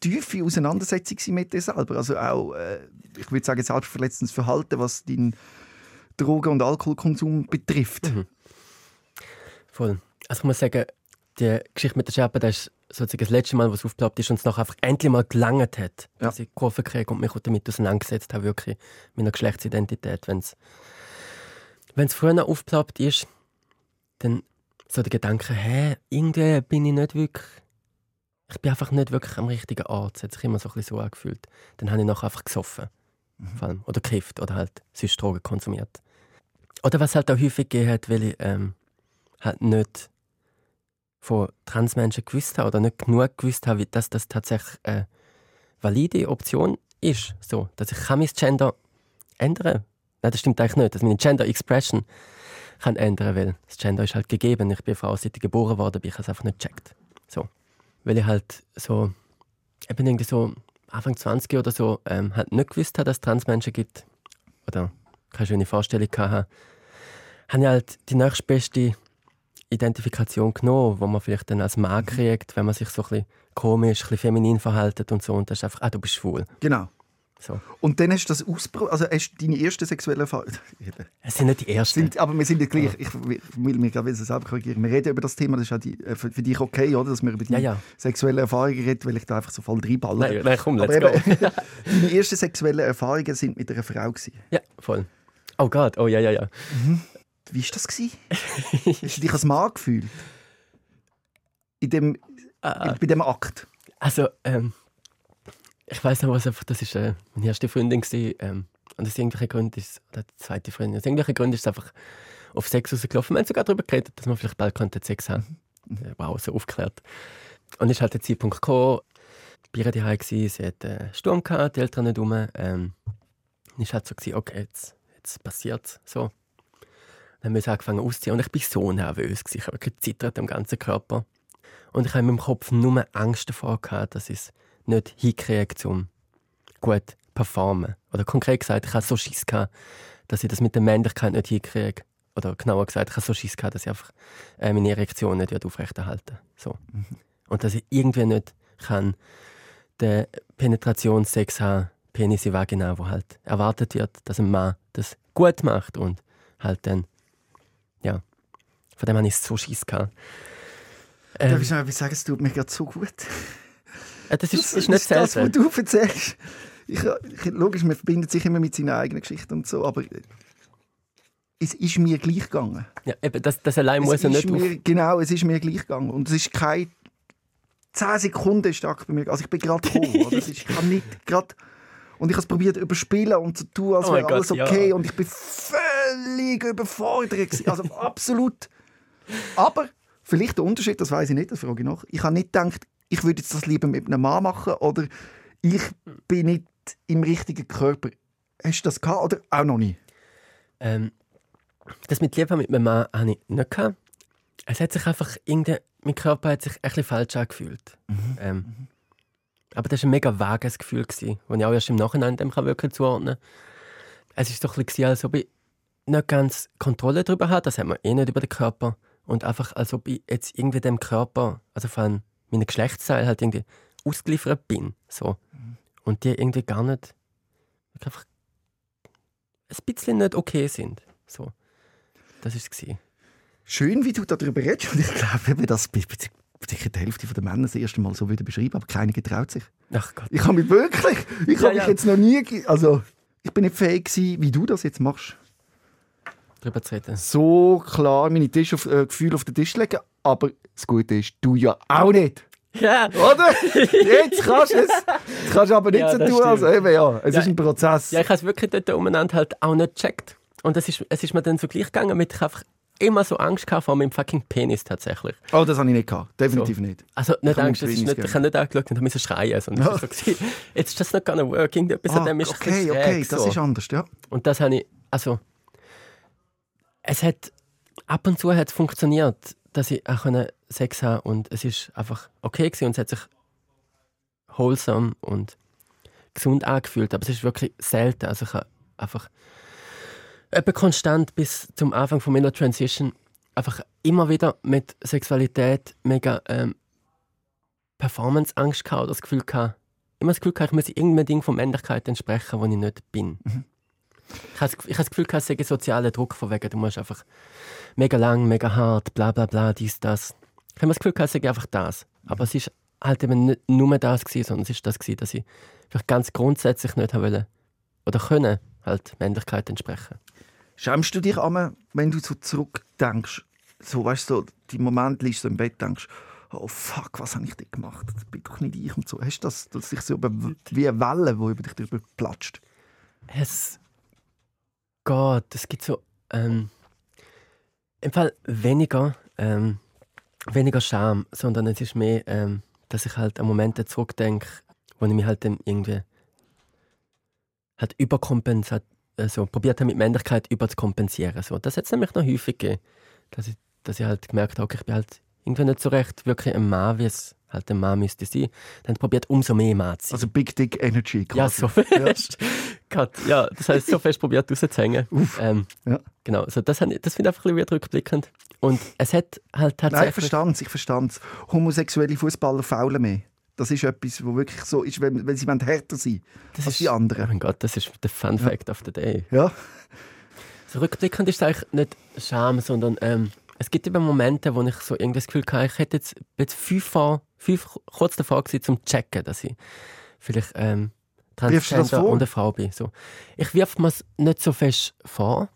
tiefe Auseinandersetzung mit dir selber. Also auch, äh, ich würde sagen, selbstverletzendes Verhalten, was deinen Drogen- und Alkoholkonsum betrifft. Mhm. Voll. Also ich muss sagen, die Geschichte mit der Schärpe, das ist sozusagen das letzte Mal, was aufgeploppt ist und es nachher einfach endlich mal gelangt hat, ja. dass ich Kurve kriege und mich damit auseinandergesetzt habe, wirklich mit einer Geschlechtsidentität. Wenn es früher aufgeploppt ist, dann so der Gedanke, hä, irgendwie bin ich nicht wirklich, ich bin einfach nicht wirklich am richtigen Ort. Es hat sich immer so ein bisschen so angefühlt. Dann habe ich nachher einfach gesoffen. Mhm. Oder gekifft oder halt sonst Drogen konsumiert. Oder was halt auch häufig gegeben hat, weil ich ähm, halt nicht von Transmenschen gewusst habe oder nicht genug gewusst habe, dass das tatsächlich eine valide Option ist. So, dass ich kann mein Gender ändern Nein, das stimmt eigentlich nicht. Dass meine Gender Expression kann ändern weil das Gender ist halt gegeben. Ich bin Frau, seit ich geboren worden bin, ich habe es einfach nicht gecheckt. So. Weil ich halt so, eben irgendwie so Anfang 20 oder so, ähm, halt nicht gewusst habe, dass es Transmenschen gibt. Oder keine schöne Vorstellung hatte. Habe ich halt die nächstbeste Identifikation genommen, wo man vielleicht dann als Mann mhm. kriegt, wenn man sich so ein bisschen komisch, ein bisschen feminin verhält und so. Und das ist einfach, ah, du bist schwul. Genau. So. Und dann hast du das ausprobiert, also hast du deine erste sexuelle Erfahrung... Es sind nicht die ersten. Sind, aber wir sind ja gleich, ich will mich gerade selber korrigieren, wir reden über das Thema, das ist ja die, äh, für, für, dich okay, oder, dass wir über die ja, ja. sexuelle Erfahrungen reden, weil ich da einfach so voll reinballer. Nein, nein, komm, let's aber go. Eben, deine ersten sexuellen Erfahrungen sind mit einer Frau gewesen. Ja, voll. Oh Gott, oh ja, ja, ja. Mhm. Wie war das? Hast du dich als Mann gefühlt? In dem, ah. bei dem Akt? Also, ähm, ich weiß noch was, einfach, das war äh, meine erste Freundin. Gewesen, ähm, und aus irgendwelchen Gründen ist oder die zweite Freundin, aus irgendwelchen Gründen ist es einfach auf Sex rausgelaufen. Wir haben sogar darüber geredet, dass man vielleicht bald könnte Sex haben mhm. Äh, wow, so aufgeklärt. Und ist halt der Zeitpunkt gekommen, bei ihr daheim sie hatte einen Sturm gehabt, die Eltern nicht rum. Ähm, und ich halt so, gewesen, okay, jetzt, jetzt passiert es. So, haben wir angefangen auszuziehen und ich war so nervös. Ich habe gezittert am ganzen Körper. Und ich habe in meinem Kopf nur Angst davor gehabt, dass ich es nicht hinkriege, um gut performen. Oder konkret gesagt, ich hatte so Schiss gehabt, dass ich das mit der Männlichkeit nicht hinkriege. Oder genauer gesagt, ich hatte so Schiss gehabt, dass ich einfach äh, meine Erektion nicht aufrechterhalten so. Mhm. Und dass ich irgendwie nicht kann den Penetrationssex haben, Penis in Vagina, wo halt erwartet wird, dass ein Mann das gut macht und halt dann ja. Von dem hatte ich so Schiss. Gehabt. Ähm, Darf ich noch etwas sagen? Es tut mir gerade so gut. Äh, das ist, das, ist nicht selten. Das, was du erzählst. Ich, ich, logisch, man verbindet sich immer mit seiner eigenen Geschichte und so, aber es ist mir gleich gegangen. Ja, eben, das, das allein es muss ja nicht mir, Genau, es ist mir gleich gegangen. Und es ist kein 10 Sekunden stark bei mir. Also ich bin gerade gekommen. also ich kann nicht gerade... Und ich habe es probiert überspielen und zu tun, als oh wäre alles okay. Ja. Und ich bin völlig überfordert. Also absolut. Aber vielleicht der Unterschied, das weiß ich nicht, das frage ich noch. Ich habe nicht gedacht, ich würde jetzt das lieber mit einem Mann machen oder ich bin nicht im richtigen Körper. Hast du das gehabt oder auch noch nicht? Ähm, das mit Liebe mit meinem Mann habe ich nicht gehabt. Es hat sich einfach mein Körper hat sich ein bisschen falsch angefühlt. Mhm. Ähm, mhm. aber das war ein mega vages Gefühl, das ich auch erst im Nachhinein dem wirklich zuordnen kann. Es war so ein bisschen, als ob ich nicht ganz Kontrolle darüber habe. Das hat man eh nicht über den Körper. Und einfach, als ob ich jetzt irgendwie dem Körper, also vor allem meinen Geschlechtsteil, halt irgendwie ausgeliefert bin. So. Mhm. Und die irgendwie gar nicht, einfach ein bisschen nicht okay sind. So. Das war es. Schön, wie du darüber redest. Und ich glaube, das sicher die Hälfte der Männer das erste Mal so wieder beschreiben, aber keiner getraut sich. Ach Gott. Ich habe mich wirklich, ich ja, habe mich ja. jetzt noch nie, also ich bin nicht fähig gewesen, wie du das jetzt machst. Darüber zu reden. So klar meine Tisch auf, äh, Gefühle auf den Tisch legen, aber das Gute ist, du ja auch nicht. Ja. Oder? Jetzt kannst du es. Das kannst du aber nicht ja, so tun, als eben, ja. Es ja. ist ein Prozess. Ja, ich habe es wirklich dort umeinander halt auch nicht gecheckt. Und es ist, es ist mir dann so gleich gegangen mit, ich einfach immer so Angst gehabt vor meinem fucking Penis tatsächlich. Oh, das habe ich nicht gehabt. Definitiv so. nicht. Also nicht Angst, es ist nicht, ich habe nicht angeschaut und musste schreien. Sondern ja. so jetzt ist das not gonna work. Irgendetwas ah, an dem ist okay, okay, das so. ist anders, ja. Und das habe ich, also, es hat, ab und zu hat es funktioniert, dass ich auch Sex haben und es ist einfach okay gewesen und es hat sich wholesome und gesund angefühlt, aber es ist wirklich selten. Also ich habe einfach etwa konstant bis zum Anfang von meiner Transition einfach immer wieder mit Sexualität mega ähm, Performance-Angst gehabt oder das Gefühl gehabt, immer das Gefühl gehabt, ich muss irgendeinem Ding von Männlichkeit entsprechen, wo ich nicht bin. Mhm. Ich habe das Gefühl es sei sozialer Druck von wegen, du musst einfach mega lang, mega hart, bla bla bla, dies, das. Ich habe das Gefühl es sei einfach das. Aber es ist halt eben nicht nur das gewesen, sondern es ist das gewesen, dass ich ganz grundsätzlich nicht wollte oder können halt Männlichkeit entsprechen. Schämst du dich einmal, wenn du so zurückdenkst, so, weißt du, so, die Moment liegst du im Bett denkst, oh fuck, was habe ich denn gemacht? Das bin doch nicht ich und so. Hast du das, dass dich so über, wie eine Welle, die über dich drüber platscht? Es geht. Es gibt so, ähm, im Fall weniger, ähm, weniger Scham, sondern es ist mehr, ähm, dass ich halt an Momente zurückdenke, wo ich mich halt irgendwie halt überkompensiert, also probiert habe, mit Männlichkeit überzukompensieren. So. Das hat es nämlich noch häufig gegeben, dass ich, dass ich halt gemerkt habe, okay, ich bin halt irgendwie nicht so recht wirklich ein Mann, wie es halt ein Mann müsste sein. Dann probiert umso mehr Mann zu sein. Also Big Dick Energy quasi. Ja, so fest. Ja, ja das heißt so fest probiert rauszuhängen. Ähm, ja. Genau, also das, das finde ich einfach ein bisschen rückblickend. Und es hat halt tatsächlich... Nein, ich verstand es, ich verstand. Homosexuelle Fußballer faulen mehr. Das ist etwas, wo wirklich so ist, wenn, wenn sie härter sein das als ist, die anderen. Oh mein Gott, das ist der Fun Fact ja. of the Day. Ja. So rückblickend ist es eigentlich nicht Scham, sondern ähm, es gibt eben Momente, wo ich so irgendwie das Gefühl hatte, ich hätte jetzt, jetzt fünf, vor, fünf kurz davor gewesen, zum checken, dass ich vielleicht ähm, Transgender und eine Frau bin. So. Ich wirf mir es nicht so fest vor.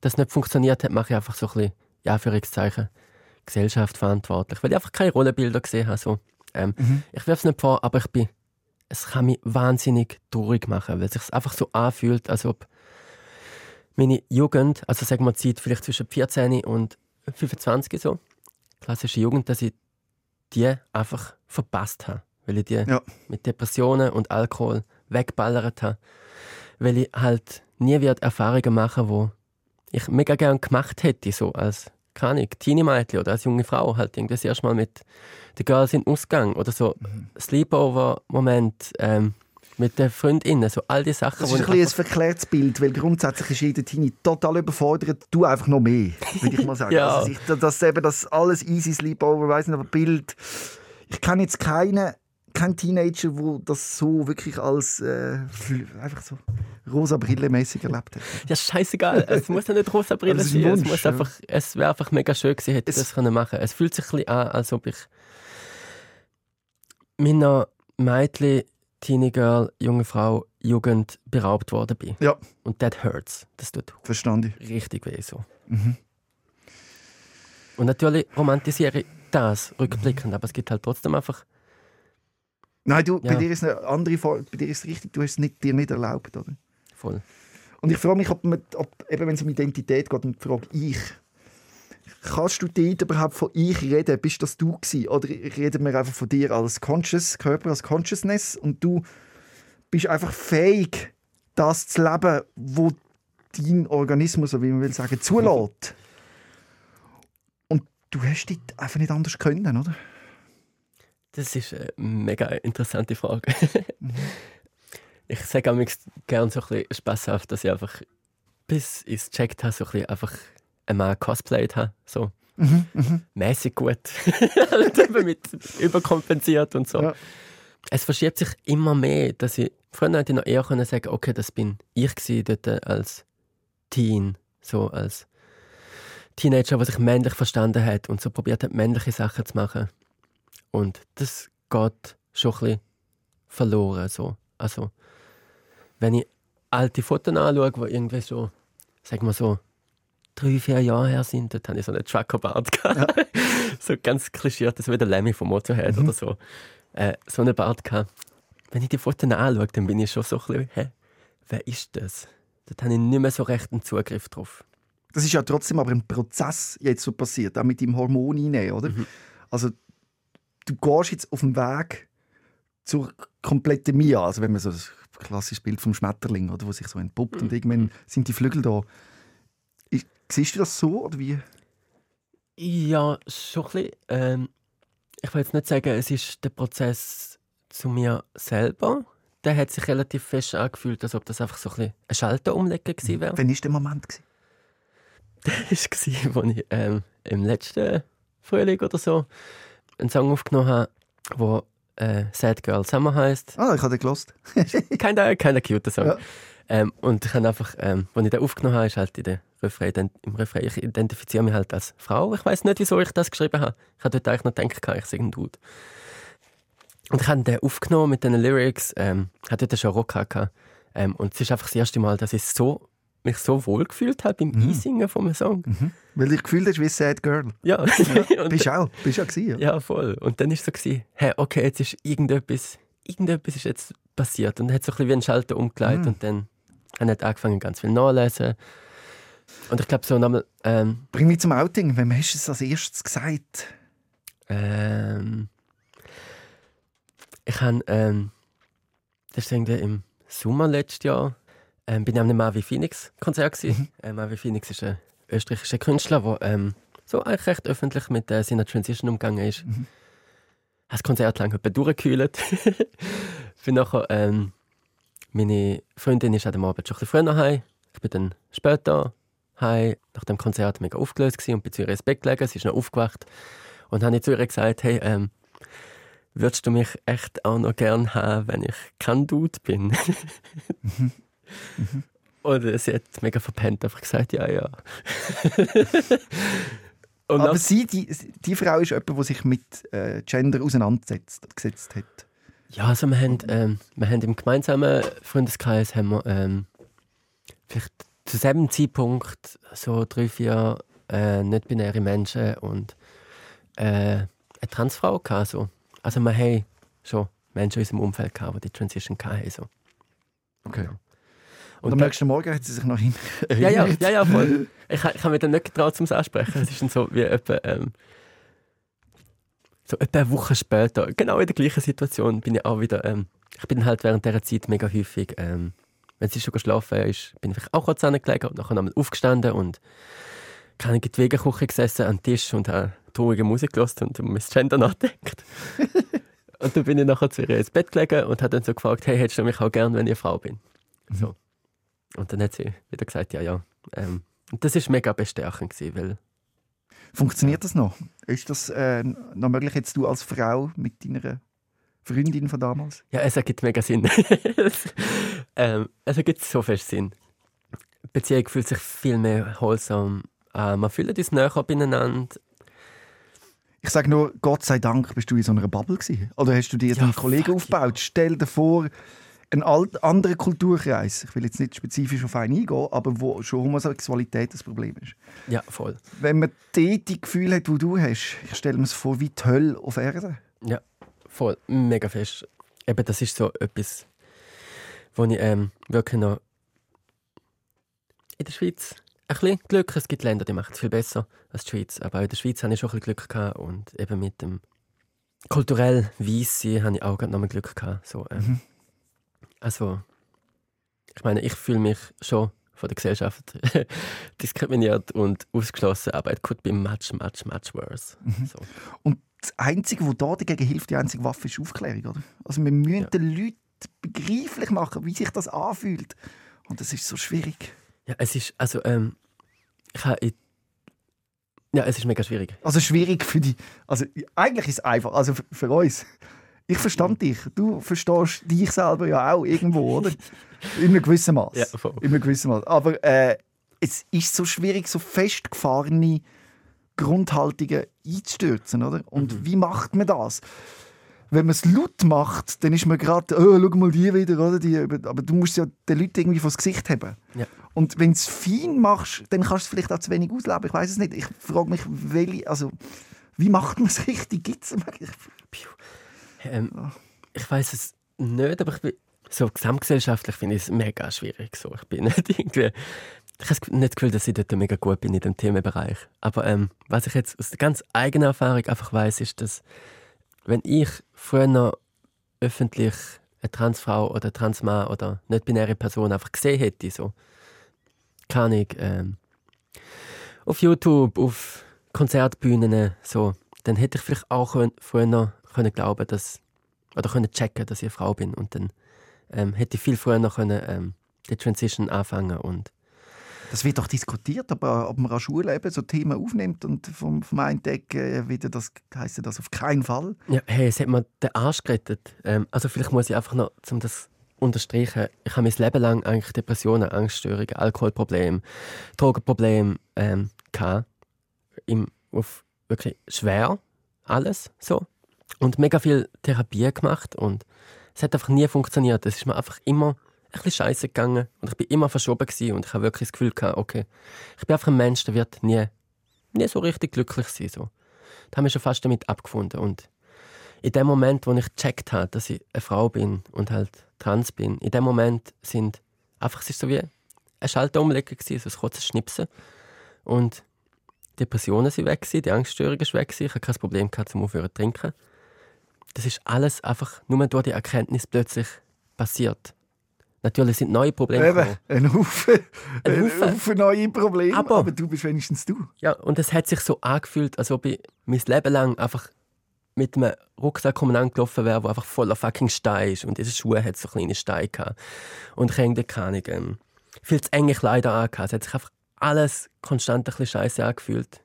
Dass es nicht funktioniert hat, mache ich einfach so ein bisschen, ja, für Zeichen, Gesellschaft verantwortlich, weil ich einfach keine Rollenbilder gesehen habe. So. Ähm, mhm. Ich werfe es nicht vor, aber ich bin, es kann mich wahnsinnig traurig machen, weil es sich einfach so anfühlt, als ob meine Jugend, also sagen wir die Zeit vielleicht zwischen 14 und 25 so, klassische Jugend, dass ich die einfach verpasst habe, weil ich die ja. mit Depressionen und Alkohol wegballert habe, weil ich halt nie wieder Erfahrungen machen, wo ich mega gerne gemacht hätte, so als keine Ahnung, Teenie-Mädchen oder als junge Frau halt irgendwie das erste Mal mit den Girls in den Ausgang oder so mhm. Sleepover-Moment ähm, mit den Freundinnen, so all die Sachen. Das ist ein, ein verklärtes Bild, weil grundsätzlich ist jeder Teenie total überfordert, du einfach noch mehr, würde ich mal sagen. ja. also ich, das, eben, das alles easy Sleepover, weiss nicht, aber Bild, ich kenne jetzt keine kein Teenager, wo das so wirklich als äh, einfach so rosa Brille mäßig erlebt hätte. Ja, scheißegal. Es muss ja nicht rosa Brille sein. Wunsch, es, muss ja. einfach, es wäre einfach mega schön gewesen, hätte ich das können machen Es fühlt sich ein bisschen an, als ob ich meiner Mädchen, Teenie Girl, junge Frau, Jugend beraubt worden bin. Ja. Und that hurts. Das tut Verstanden. richtig weh so. Mhm. Und natürlich romantisiere ich das rückblickend, aber es gibt halt trotzdem einfach Nein, du, ja. bei dir ist eine andere Form, bei dir ist es richtig, du hast es nicht, dir nicht erlaubt, oder? Voll. Und ich frage mich, ob, man, ob eben wenn es um Identität geht, und frage ich, kannst du dort überhaupt von ich reden? Bist das du gewesen? Oder reden wir einfach von dir als Conscious Körper, als Consciousness und du bist einfach fähig, das zu leben, wo dein Organismus, wie man will sagen, zulässt. Und du hast das einfach nicht anders können, oder? Das ist eine mega interessante Frage. mhm. Ich sage auch gerne so ein bisschen spaßhaft, dass ich einfach bis ich es gecheckt habe, so ein bisschen einfach einmal cosplayed habe. So. Mhm, mh. mäßig gut. mit überkompensiert und so. Ja. Es verschiebt sich immer mehr, dass ich früher hätte ich noch eher können sagen, okay, das bin ich dort als Teen, so als Teenager, der sich männlich verstanden hat und so probiert hat, männliche Sachen zu machen. Und das geht schon ein bisschen verloren. So. Also, wenn ich alte Fotos anschaue, die irgendwie so, sagen wir so, drei, vier Jahre her sind, dort hatte ich so einen Trucker-Bart. Ja. so ganz klischiert, so wie der Lemmy vom Motorhead mhm. oder so. Äh, so einen Bart gehabt. Wenn ich die Fotos anschaue, dann bin ich schon so ein bisschen, hä, wer ist das? Dort habe ich nicht mehr so recht einen Zugriff drauf. Das ist ja trotzdem aber ein Prozess jetzt so passiert, auch mit dem Hormon rein, oder? Mhm. Also du gehst jetzt auf dem Weg zur kompletten Mia, also wenn man so das klassische Bild vom Schmetterling, oder, wo sich so entpuppt mhm. und irgendwann sind die Flügel da. Siehst du das so oder wie? Ja, schon ein bisschen. Ähm, ich will jetzt nicht sagen, es ist der Prozess zu mir selber. Der hat sich relativ fest angefühlt, als ob das einfach so ein, bisschen ein Schalter umlegen gewesen wäre. Wann war der Moment? Gewesen? Das war, als ich ähm, im letzten Frühling oder so einen Song aufgenommen habe, der äh, Sad Girl Summer heißt. Ah, ich habe den gelost. kein, kein cuter Song. Ja. Ähm, und ich habe einfach, ähm, als ich den aufgenommen habe, ist halt in der Refrain, im Refrain, ich identifiziere mich halt als Frau. Ich weiß nicht, wieso ich das geschrieben habe. Ich habe dort eigentlich noch gedacht, ich sei ein Dude. Und ich habe den aufgenommen mit den Lyrics, ähm, hatte dort schon Rock gehabt. Ähm, und es ist einfach das erste Mal, dass ich so mich so wohl gefühlt habe beim mhm. Einsingen vom Song. Mhm. Weil du dich gefühlt hast wie Sad Girl. Ja. ja. bist auch. Bist auch gewesen, ja. ja, voll. Und dann war es so, gewesen, hey, okay, jetzt ist irgendetwas, irgendetwas ist jetzt passiert. Und dann hat es so ein bisschen wie ein Schalter umgeleitet mhm. und dann habe ich angefangen, ganz viel nachzulesen. Und ich glaube so nochmal... Ähm, Bring mich zum Outing. Wem hast du es als erstes gesagt? Ähm, ich habe... Ähm, das ist irgendwie im Sommer letztes Jahr ähm, bin ich am Mavi Phoenix Konzert Mhm. Äh, Mavi Phoenix ist ein österreichischer Künstler, der ähm, so eigentlich recht öffentlich mit äh, seiner Transition umgegangen ist. Mhm. Das Konzert lang durchgekühlt. bin nachher, ähm, meine Freundin ist an dem Abend schon ein bisschen früher heim. Ich bin dann später heim, nach dem Konzert mega aufgelöst gewesen und bin zu ihr ins Bett gelegen. Sie ist noch aufgewacht und habe zu ihr gesagt, hey, ähm, würdest du mich echt auch noch gern haben, wenn ich kein Dude bin? mhm. Mhm. Und sie hat mega verpennt, einfach gesagt, ja, ja. Aber sie, die, die Frau ist jemand, die sich mit äh, Gender auseinandersetzt gesetzt hat. Ja, also wir haben, ähm, wir haben im gemeinsamen Freundeskreis haben wir, ähm, vielleicht zu selben Zeitpunkt so drei, vier äh, nicht-binäre Menschen und äh, eine Transfrau gehabt. So. Also wir haben schon Menschen in unserem Umfeld gehabt, die die Transition hatten. So. Okay. Genau. Und, am nächsten Morgen hat sie sich noch hin ja, ja, ja, ja, voll. Ich, ich habe mich dann nicht getraut, zum Ansprechen. Es ist dann so wie etwa, ähm, so etwa eine Woche später, genau in der gleichen Situation, bin ich auch wieder, ähm, ich bin halt während dieser Zeit mega häufig, ähm, wenn sie schon geschlafen ist, bin ich auch kurz angelegt und nachher nochmal aufgestanden und kann in die Wegeküche gesessen am Tisch und habe traurige Musik gehört und um das Gender nachgedacht. und dann bin ich nachher zu ihr ins Bett gelegen und habe dann so gefragt, hey, hättest du mich auch gern, wenn ich Frau bin? So. Und dann hat sie wieder gesagt, ja, ja. Ähm, und das war mega bestärkend, gewesen, weil... Funktioniert das noch? Ist das äh, noch möglich, jetzt du als Frau mit deiner Freundin von damals? Ja, es ergibt mega Sinn. ähm, Also gibt es so viel Sinn. Die Beziehung fühlt sich viel mehr wholesome an. Man fühlt uns näher beieinander. Ich sage nur, Gott sei Dank bist du in so einer Bubble gewesen. Oder hast du dir ja, einen Kollegen aufgebaut? Ja. Stell dir vor, ein alt, anderer Kulturkreis, ich will jetzt nicht spezifisch auf einen eingehen, aber wo schon Homosexualität das Problem ist. Ja, voll. Wenn man die Gefühle hat, die du hast, ich stelle mir es vor wie die Hölle auf Erde. Ja, voll. Mega fest. Eben, das ist so etwas, wo ich ähm, wirklich noch in der Schweiz ein bisschen Glück. Es gibt Länder, die machen es viel besser als die Schweiz. Aber auch in der Schweiz hatte ich schon ein bisschen Glück gehabt und eben mit dem kulturell Weissen habe ich auch noch mal Glück gehabt. So, ähm, mhm. Also, ich meine, ich fühle mich schon von der Gesellschaft diskriminiert und ausgeschlossen, aber es could be much, much, much worse. Mhm. So. Und das Einzige, was da dagegen hilft, die einzige Waffe ist Aufklärung, oder? Also wir müssen ja. den Leuten begreiflich machen, wie sich das anfühlt. Und das ist so schwierig. Ja, es ist, also, ähm, ich habe ja, es ist mega schwierig. Also schwierig für die, also eigentlich ist es einfach, also für, für uns. Ich verstand dich. Du verstehst dich selber ja auch irgendwo, oder? In einem gewissen Maß. Ja, voll. In einem gewissen Maß. Aber äh, es ist so schwierig, so festgefahrene Grundhaltungen einzustürzen, oder? Und mhm. wie macht man das? Wenn man es laut macht, dann ist man gerade, oh, schau mal die wieder, oder? Die, aber du musst ja den Leuten irgendwie vor das Gesicht haben. Ja. Und wenn du es fein machst, dann kannst du es vielleicht auch zu wenig ausleben. Ich weiß es nicht. Ich frage mich, welche, also, wie macht man es richtig? Gibt es ähm, ich weiß es nicht, aber ich bin, so gesamtgesellschaftlich finde ich es mega schwierig. So. Ich bin nicht irgendwie. Ich habe nicht das Gefühl, dass ich dort mega gut bin in dem Themenbereich. Aber ähm, was ich jetzt aus der ganz eigenen Erfahrung einfach weiß, ist, dass wenn ich früher öffentlich eine Transfrau oder Transmann oder nicht-binäre Person einfach gesehen hätte, so, kann ich ähm, auf YouTube, auf Konzertbühnen, so, dann hätte ich vielleicht auch früher noch können glauben, dass oder können checken, dass ich eine Frau bin. Und dann ähm, hätte ich viel früher noch können, ähm, die Transition anfangen und das wird doch diskutiert, aber ob man an Schule eben so Themen aufnimmt und vom, vom einen äh, wieder das heisst das auf keinen Fall. Ja, hey, es hat mir den Arsch gerettet. Ähm, also vielleicht muss ich einfach noch, um das unterstreichen, ich habe mein Leben lang eigentlich Depressionen, Angststörungen, Alkoholprobleme, Drogenprobleme ähm, gehabt. Im, auf wirklich schwer alles so und mega viel Therapie gemacht und es hat einfach nie funktioniert. Es ist mir einfach immer ein bisschen scheiße gegangen und ich bin immer verschoben gewesen und ich habe wirklich das Gefühl gehabt, okay, ich bin einfach ein Mensch, der wird nie, nie so richtig glücklich sein. So. Da haben wir schon fast damit abgefunden und in dem Moment, wo ich gecheckt habe, dass ich eine Frau bin und halt trans bin, in dem Moment sind einfach, es ist so wie ein Schalter umlegen gewesen, so ein kurzes Schnipsen und Depressionen sind weg die Angststörung ist weg ich habe kein Problem gehabt zum Aufhören zu trinken das ist alles einfach nur durch die Erkenntnis plötzlich passiert. Natürlich sind neue Probleme Eben, ein Haufen, ein Haufen. Ein Haufen neue Probleme, aber, aber, du bist wenigstens du. Ja, und es hat sich so angefühlt, als ob ich mein Leben lang einfach mit einem Rucksack angelaufen wäre, der einfach voller fucking Steine ist. Und diese Schuhe hat so kleine Steine gehabt. Und ich habe keine ähm, viel zu enge Kleider angehabt. Es hat sich einfach alles konstant ein bisschen scheiße angefühlt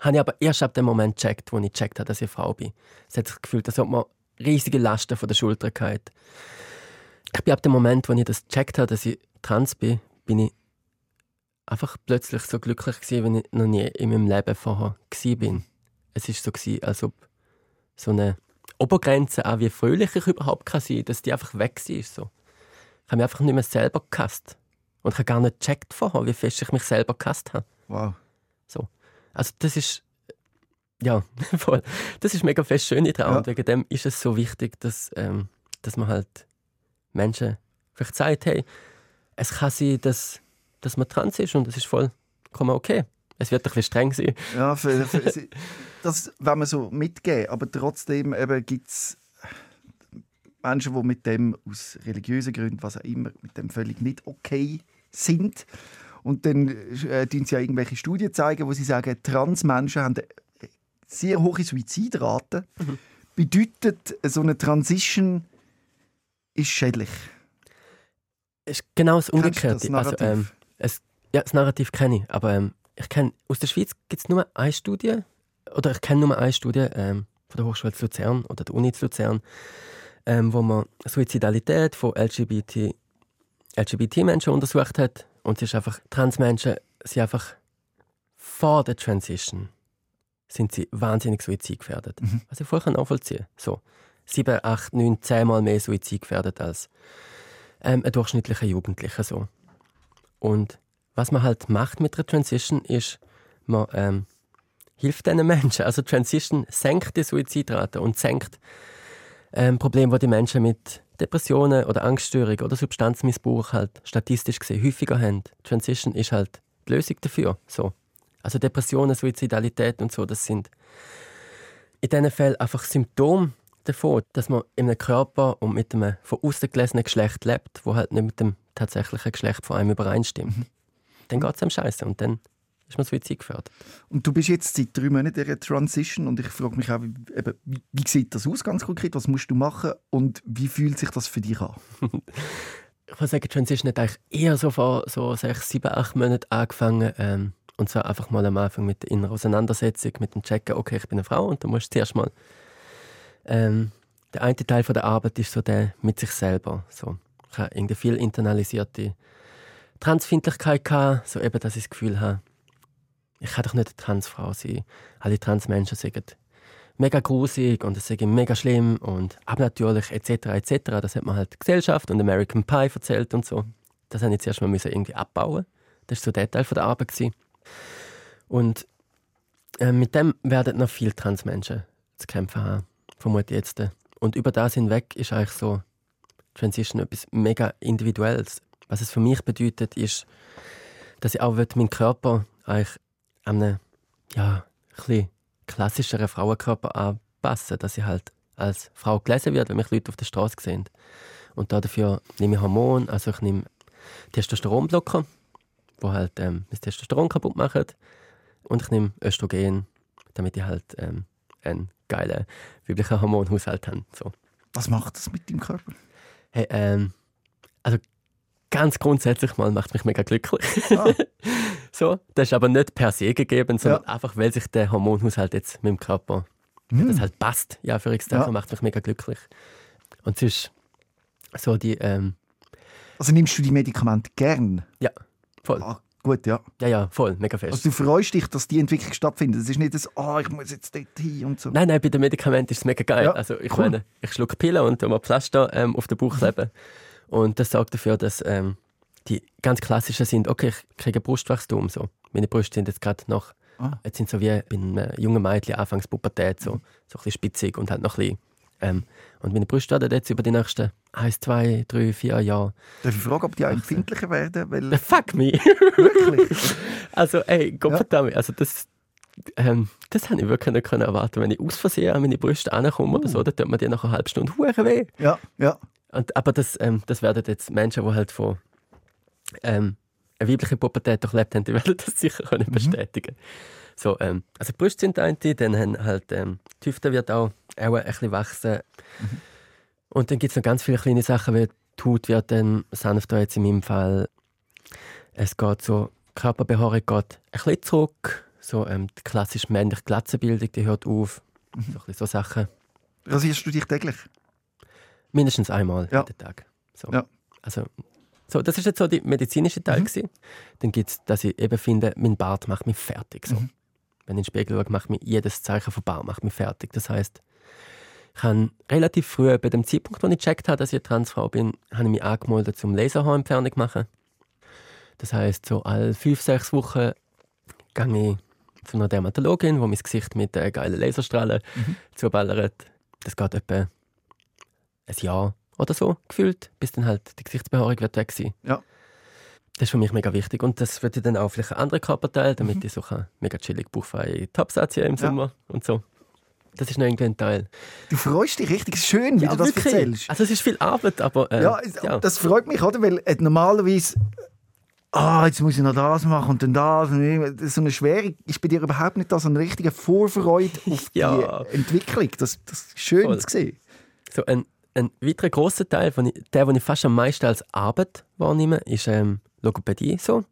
habe ich aber erst ab dem Moment gecheckt, wo ich gecheckt habe, dass ich eine Frau bin. Es hat sich gefühlt, als ob man riesige Lasten von der Schulter hatte. Ich bin ab dem Moment, wo ich das gecheckt habe, dass ich trans bin, bin ich einfach plötzlich so glücklich gewesen, wie ich noch nie in meinem Leben vorher bin. Es ist so gewesen, als ob so eine Obergrenze, auch wie fröhlich ich überhaupt kann sein, dass die einfach weg war. So. Ich habe mich einfach nicht mehr selber gehasst. Und ich habe gar nicht gecheckt vorher, wie fest ich mich selber gehasst habe. Wow. So. Also das ist ja voll. Das ist mega fest schön daran. Ja. Und wegen dem ist es so wichtig, dass, ähm, dass man halt Menschen vielleicht sagt, hey, es kann sein, dass, dass man trans ist und das ist vollkommen okay. Es wird ein bisschen streng sein. Ja, für, für, das wenn man so mitgeben. Aber trotzdem gibt es Menschen, die mit dem aus religiösen Gründen, was auch immer, mit dem völlig nicht okay sind. Und dann äh, sie ja irgendwelche Studien zeigen, wo sie sagen, Transmenschen haben eine sehr hohe Suizidrate. Mhm. Bedeutet, so eine Transition ist schädlich. Ist genau das Umgekehrte. Das also, ähm, es, ja, das Narrativ kenne ich, aber ähm, ich kenne aus der Schweiz gibt es nur eine Studie, oder ich kenne nur eine Studie ähm, von der Hochschule zu Luzern oder der Uni zu Luzern, ähm, wo man Suizidalität von LGBT LGBT-Menschen untersucht hat. Und es ist einfach, Transmenschen sind einfach vor der Transition sind sie wahnsinnig suizidgefährdet. Mhm. Was ich vorher nachvollziehen So, sieben, acht, neun, zehnmal mehr suizidgefährdet als ähm, ein durchschnittlicher Jugendlicher. So. Und was man halt macht mit der Transition, ist, man ähm, hilft diesen Menschen. Also Transition senkt die Suizidrate und senkt ähm, Probleme, die die Menschen mit Depressionen oder Angststörungen oder Substanzmissbrauch halt statistisch gesehen häufiger haben. Transition ist halt die Lösung dafür. So. Also Depressionen, Suizidalität und so, das sind in diesen Fällen einfach Symptome davon, dass man in einem Körper und mit einem von außen gelesenen Geschlecht lebt, wo halt nicht mit dem tatsächlichen Geschlecht von einem übereinstimmt. Mhm. Dann geht es einem scheiße und dann ist man suizidgefährdet. Und du bist jetzt seit drei Monaten in der Transition und ich frage mich auch, wie, eben, wie, wie sieht das aus ganz konkret? Was musst du machen und wie fühlt sich das für dich an? ich würde sagen, Transition hat eigentlich eher so vor so sechs, sieben, acht Monaten angefangen. Ähm, und zwar einfach mal am Anfang mit der inneren Auseinandersetzung, mit dem Checken, okay, ich bin eine Frau und du musst zuerst mal ähm, der eine Teil von der Arbeit ist so der mit sich selber. So, ich habe irgendwie viel internalisierte Transfindlichkeit gehabt, so eben, dass ich das Gefühl habe, ich kann doch nicht eine Transfrau sein. Alle Transmenschen sagen mega grusig und es sei mega schlimm und abnatürlich etc. etc. Das hat man halt Gesellschaft und American Pie erzählt und so. Das habe ich zuerst mal irgendwie abbauen. Das war so der Teil der Arbeit. Gewesen. Und äh, mit dem werden noch viele Transmenschen zu kämpfen haben vermute ich jetzt. Und über das hinweg ist eigentlich so Transition etwas mega Individuelles. Was es für mich bedeutet, ist, dass ich auch meinen Körper eigentlich an einen ja, ein klassischeren Frauenkörper anpassen dass ich halt als Frau gelesen werde, wenn mich Leute auf der Straße sehen. Und dafür nehme ich Hormone, also ich nehme Testosteronblocker, die halt ähm, das Testosteron kaputt machen. Und ich nehme Östrogen, damit ich halt ähm, einen geilen weiblichen Hormonhaushalt haben. So. Was macht das mit deinem Körper? Hey, ähm, also ganz grundsätzlich mal macht mich mega glücklich. Ah. so, das ist aber nicht per se gegeben, sondern ja. einfach, weil sich der Hormonhaushalt jetzt mit dem Körper mm. das halt passt. Ja, für ja. macht mich mega glücklich. Und es ist so die. Ähm, also nimmst du die Medikamente gern? Ja, voll. Ah, Gut, ja. Ja, ja, voll, mega fest. Also du freust dich, dass die Entwicklung stattfindet. Es ist nicht das, oh, ich muss jetzt dort hin und so. Nein, nein, bei den Medikamenten ist es mega geil. Ja, also ich cool. meine, ich schlucke Pillen und mir Pflaster ähm, auf den Bauch mhm. kleben. Und das sorgt dafür, dass ähm, die ganz klassischen sind, okay, ich kriege Brustwachstum. So. Meine Brüste sind jetzt gerade noch, ah. jetzt sind so wie bei einem jungen Mädchen, anfangs Pubertät, so, mhm. so ein bisschen spitzig und halt noch ein bisschen ähm, und meine Brüste werden jetzt über die nächsten 1, 2, 3, 4 Jahre. Darf ich fragen, ob die auch empfindlicher werden? Weil... Fuck me! Wirklich? also, ey, Gott ja. also das, ähm, das habe ich wirklich nicht erwarten Wenn ich aus Versehen an meine Brüste ankomme uh. oder so, dann tut mir die nach einer halben Stunde hure weh. Ja, ja. Und, aber das, ähm, das werden jetzt Menschen, die halt von ähm, eine weibliche Pubertät durchlebt haben, die werden das sicher können mhm. So, ähm, also die Brüste sind eine, dann haben halt, ähm, die Hüfte wird auch, auch ein bisschen wachsen. Mhm. Und dann gibt es noch ganz viele kleine Sachen, wie die Haut wird dann sanfter jetzt in meinem Fall. Es geht so, die Körperbehaarung geht ein bisschen zurück. So ähm, die klassische männliche Glatzenbildung, die hört auf. Mhm. So, so Sachen. Rasierst du dich täglich? Mindestens einmal ja. jeden Tag. So. Ja. Also, so, das ist jetzt so der medizinische Teil. Mhm. Dann gibt es, dass ich eben finde, mein Bart macht mich fertig. So. Mhm wenn ich in den Spiegel schaue, macht mich jedes Zeichen von Bau macht mich fertig. Das heißt, ich habe relativ früh, bei dem Zeitpunkt, wo ich gecheckt habe, dass ich Transfrau bin, habe ich mich angemeldet zum Laserhaarentfernung machen. Das heißt, so alle fünf, sechs Wochen gehe ich zu einer Dermatologin, wo mein Gesicht mit äh, geilen Laserstrahlen mhm. zuballert. Das geht etwa ein Jahr oder so gefühlt, bis dann halt die Gesichtsbehaarung wird weg sein. Ja. Das ist für mich mega wichtig. Und das wird dann auch vielleicht ein anderer Körperteil, damit mhm. ich so kann mega chillig bauchfrei Tops anziehen im Sommer ja. und so. Das ist noch irgendwie ein Teil. Du freust dich richtig schön, wie ja, du das wirklich. erzählst. Also es ist viel Arbeit, aber... Äh, ja, ja, das freut mich, oder? Weil äh, normalerweise... Ah, jetzt muss ich noch das machen und dann das. Und so eine Schwere ist bei dir überhaupt nicht da, sondern eine richtige Vorfreude auf ja. die Entwicklung. Das, das ist schön Voll. zu sehen. So ein, ein weiterer grosser Teil, von, der, den ich fast am meisten als Arbeit wahrnehme, ist ähm, Logopädie so.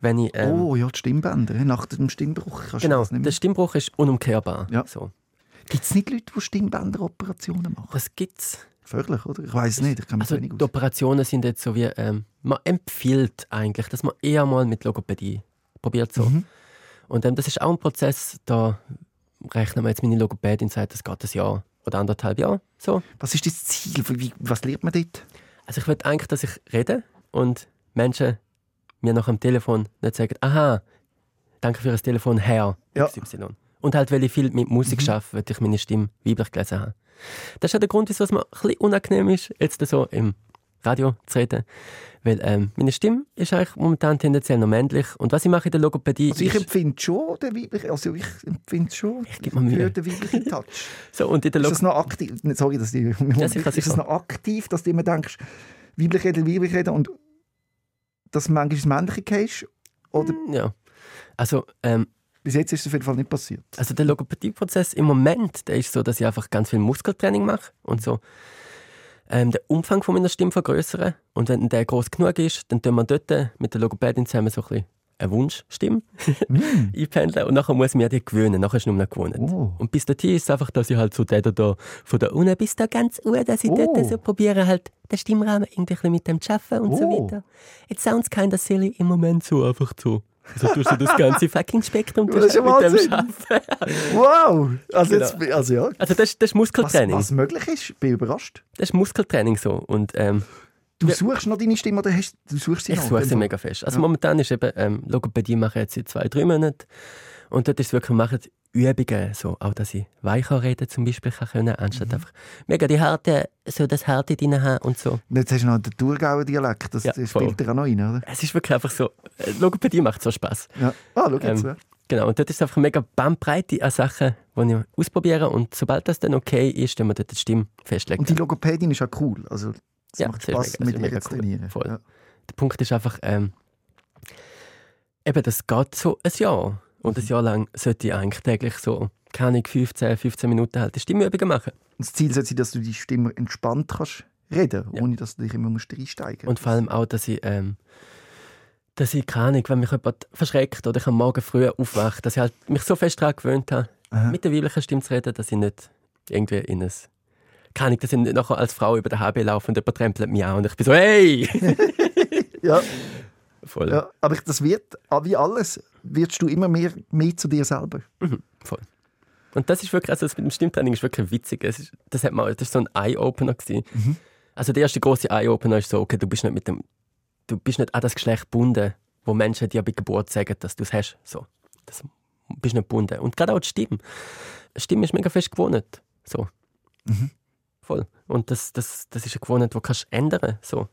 Wenn ich, ähm, oh ja, die Stimmbänder. Nach dem Stimmbruch kannst genau, das nicht mehr. der Stimmbruch ist unumkehrbar. Ja. So. Gibt es nicht Leute, die Stimmbänderoperationen machen? Das gibt es. Gefährlich, oder? Ich weiß es nicht, ich kann also, Die Operationen sind jetzt so wie, ähm, man empfiehlt eigentlich, dass man eher mal mit Logopädie probiert so. Mhm. Und ähm, das ist auch ein Prozess, da rechnen wir jetzt meine Logopädin sagt, das geht ein Jahr oder anderthalb Jahre. So. Was ist das Ziel? Wie, was lernt man dort? Also ich will eigentlich, dass ich rede und Menschen mir nach dem Telefon nicht sagen, aha, danke für das Telefon, Herr XY. Ja. Und halt, weil ich viel mit Musik mhm. arbeite, weil ich meine Stimme weiblich gelesen habe. Das ist ja der Grund, wieso es mir ein bisschen unangenehm ist, jetzt so im Radio zu reden. Weil ähm, meine Stimme ist eigentlich momentan tendenziell noch männlich. Und was ich mache in der Logopädie Also ich empfinde schon den weiblichen, also ich empfinde schon ich gebe mir Mühe. den weiblichen Touch. so, und in der ist das noch aktiv? Sorry, dass ich, ja, ist das noch aktiv, dass du immer denkst, weiblich reden, weiblich reden und dass du manchmal ins Männliche gehst? Oder? Mm, ja. Also, ähm, bis jetzt ist es auf jeden Fall nicht passiert. Also der Logopädieprozess im Moment, der ist so, dass ich einfach ganz viel Muskeltraining mache und so ähm, den Umfang von meiner Stimme vergrößern. Und wenn der groß genug ist, dann tun wir dort mit der Logopädin zusammen so ein bisschen eine Wunschstimme mm. einpendeln und nachher muss ich mir die gewöhnen, nachher ist es nur noch gewohnt. Oh. Und bis dahin ist es einfach, dass ich halt so der da von da unten bis da ganz unten, dass ich oh. dort so probiere halt den Stimmrahmen irgendwie mit dem zu arbeiten und oh. so weiter. It sounds kind of silly im Moment so einfach so. Also tust du das ganze fucking Spektrum das ist mit dem Arbeiten. Wow! Also, genau. jetzt, also ja. Also das, das ist Muskeltraining. Was, was möglich ist, bin ich überrascht. Das ist Muskeltraining so. Und, ähm, du suchst noch deine Stimme oder hast, du suchst sie ich noch? Ich suche sie mega fest. Also ja. momentan ist eben ähm, Logopädie mache ich jetzt seit zwei, drei Monaten. Und dort ist es wirklich, machen Übungen, so, auch dass ich weicher reden zum Beispiel kann können, anstatt mhm. einfach mega die Harte, so das Harte drin haben und so. Jetzt hast du noch den Thurgauer Dialekt, das, ja, spielt dir auch noch rein, oder? Es ist wirklich einfach so, äh, Logopädie macht so Spass. Ja. Ah, schau jetzt, ähm, ja. Genau, und dort ist einfach eine mega Bandbreite an Sachen, die ich ausprobiere und sobald das dann okay ist, dann wir dort die Stimme festlegen. Und die Logopädin ist auch cool, also es ja, macht mega, mit ihr zu trainieren. Voll. Ja. Der Punkt ist einfach, ähm, eben, das geht so ein Jahr. Und ein Jahr lang sollte ich eigentlich täglich so, keine 15, 15 Minuten halt Stimmübungen machen. Das Ziel sollte sein, dass du die Stimme entspannt kannst reden, ja. ohne dass du dich immer reinsteigen musst. Und vor allem auch, dass ich, ähm, dass ich keine Ahnung, wenn mich jemand verschreckt oder ich am Morgen früh aufwache, dass ich halt mich so fest daran gewöhnt habe, Aha. mit der weiblichen Stimme zu reden, dass ich nicht irgendwie in ein dass ich nicht nachher als Frau über den HB laufe und jemand trempelt mich an und ich bin so, hey! ja. Voll. Ja, aber das wird, ah, wie alles, wirst du immer mehr, mehr zu dir selber. Mhm, voll. Und das ist wirklich, also das mit dem Stimmtraining ist wirklich witzig. Das, ist, das, hat mal, das ist so ein Eye-Opener Mhm. Also der erste große Eye-Opener ist so, okay, du bist nicht mit dem, du bist nicht an das Geschlecht gebunden, wo Menschen dir bei Geburt sagen, dass du es hast. So. Das bist nicht gebunden. Und gerade auch die Stimme. Die Stimme ist mega fest gewohnt. So. Mhm. Voll. Und das, das, das ist eine Gewohnheit, die du ändern kannst. So.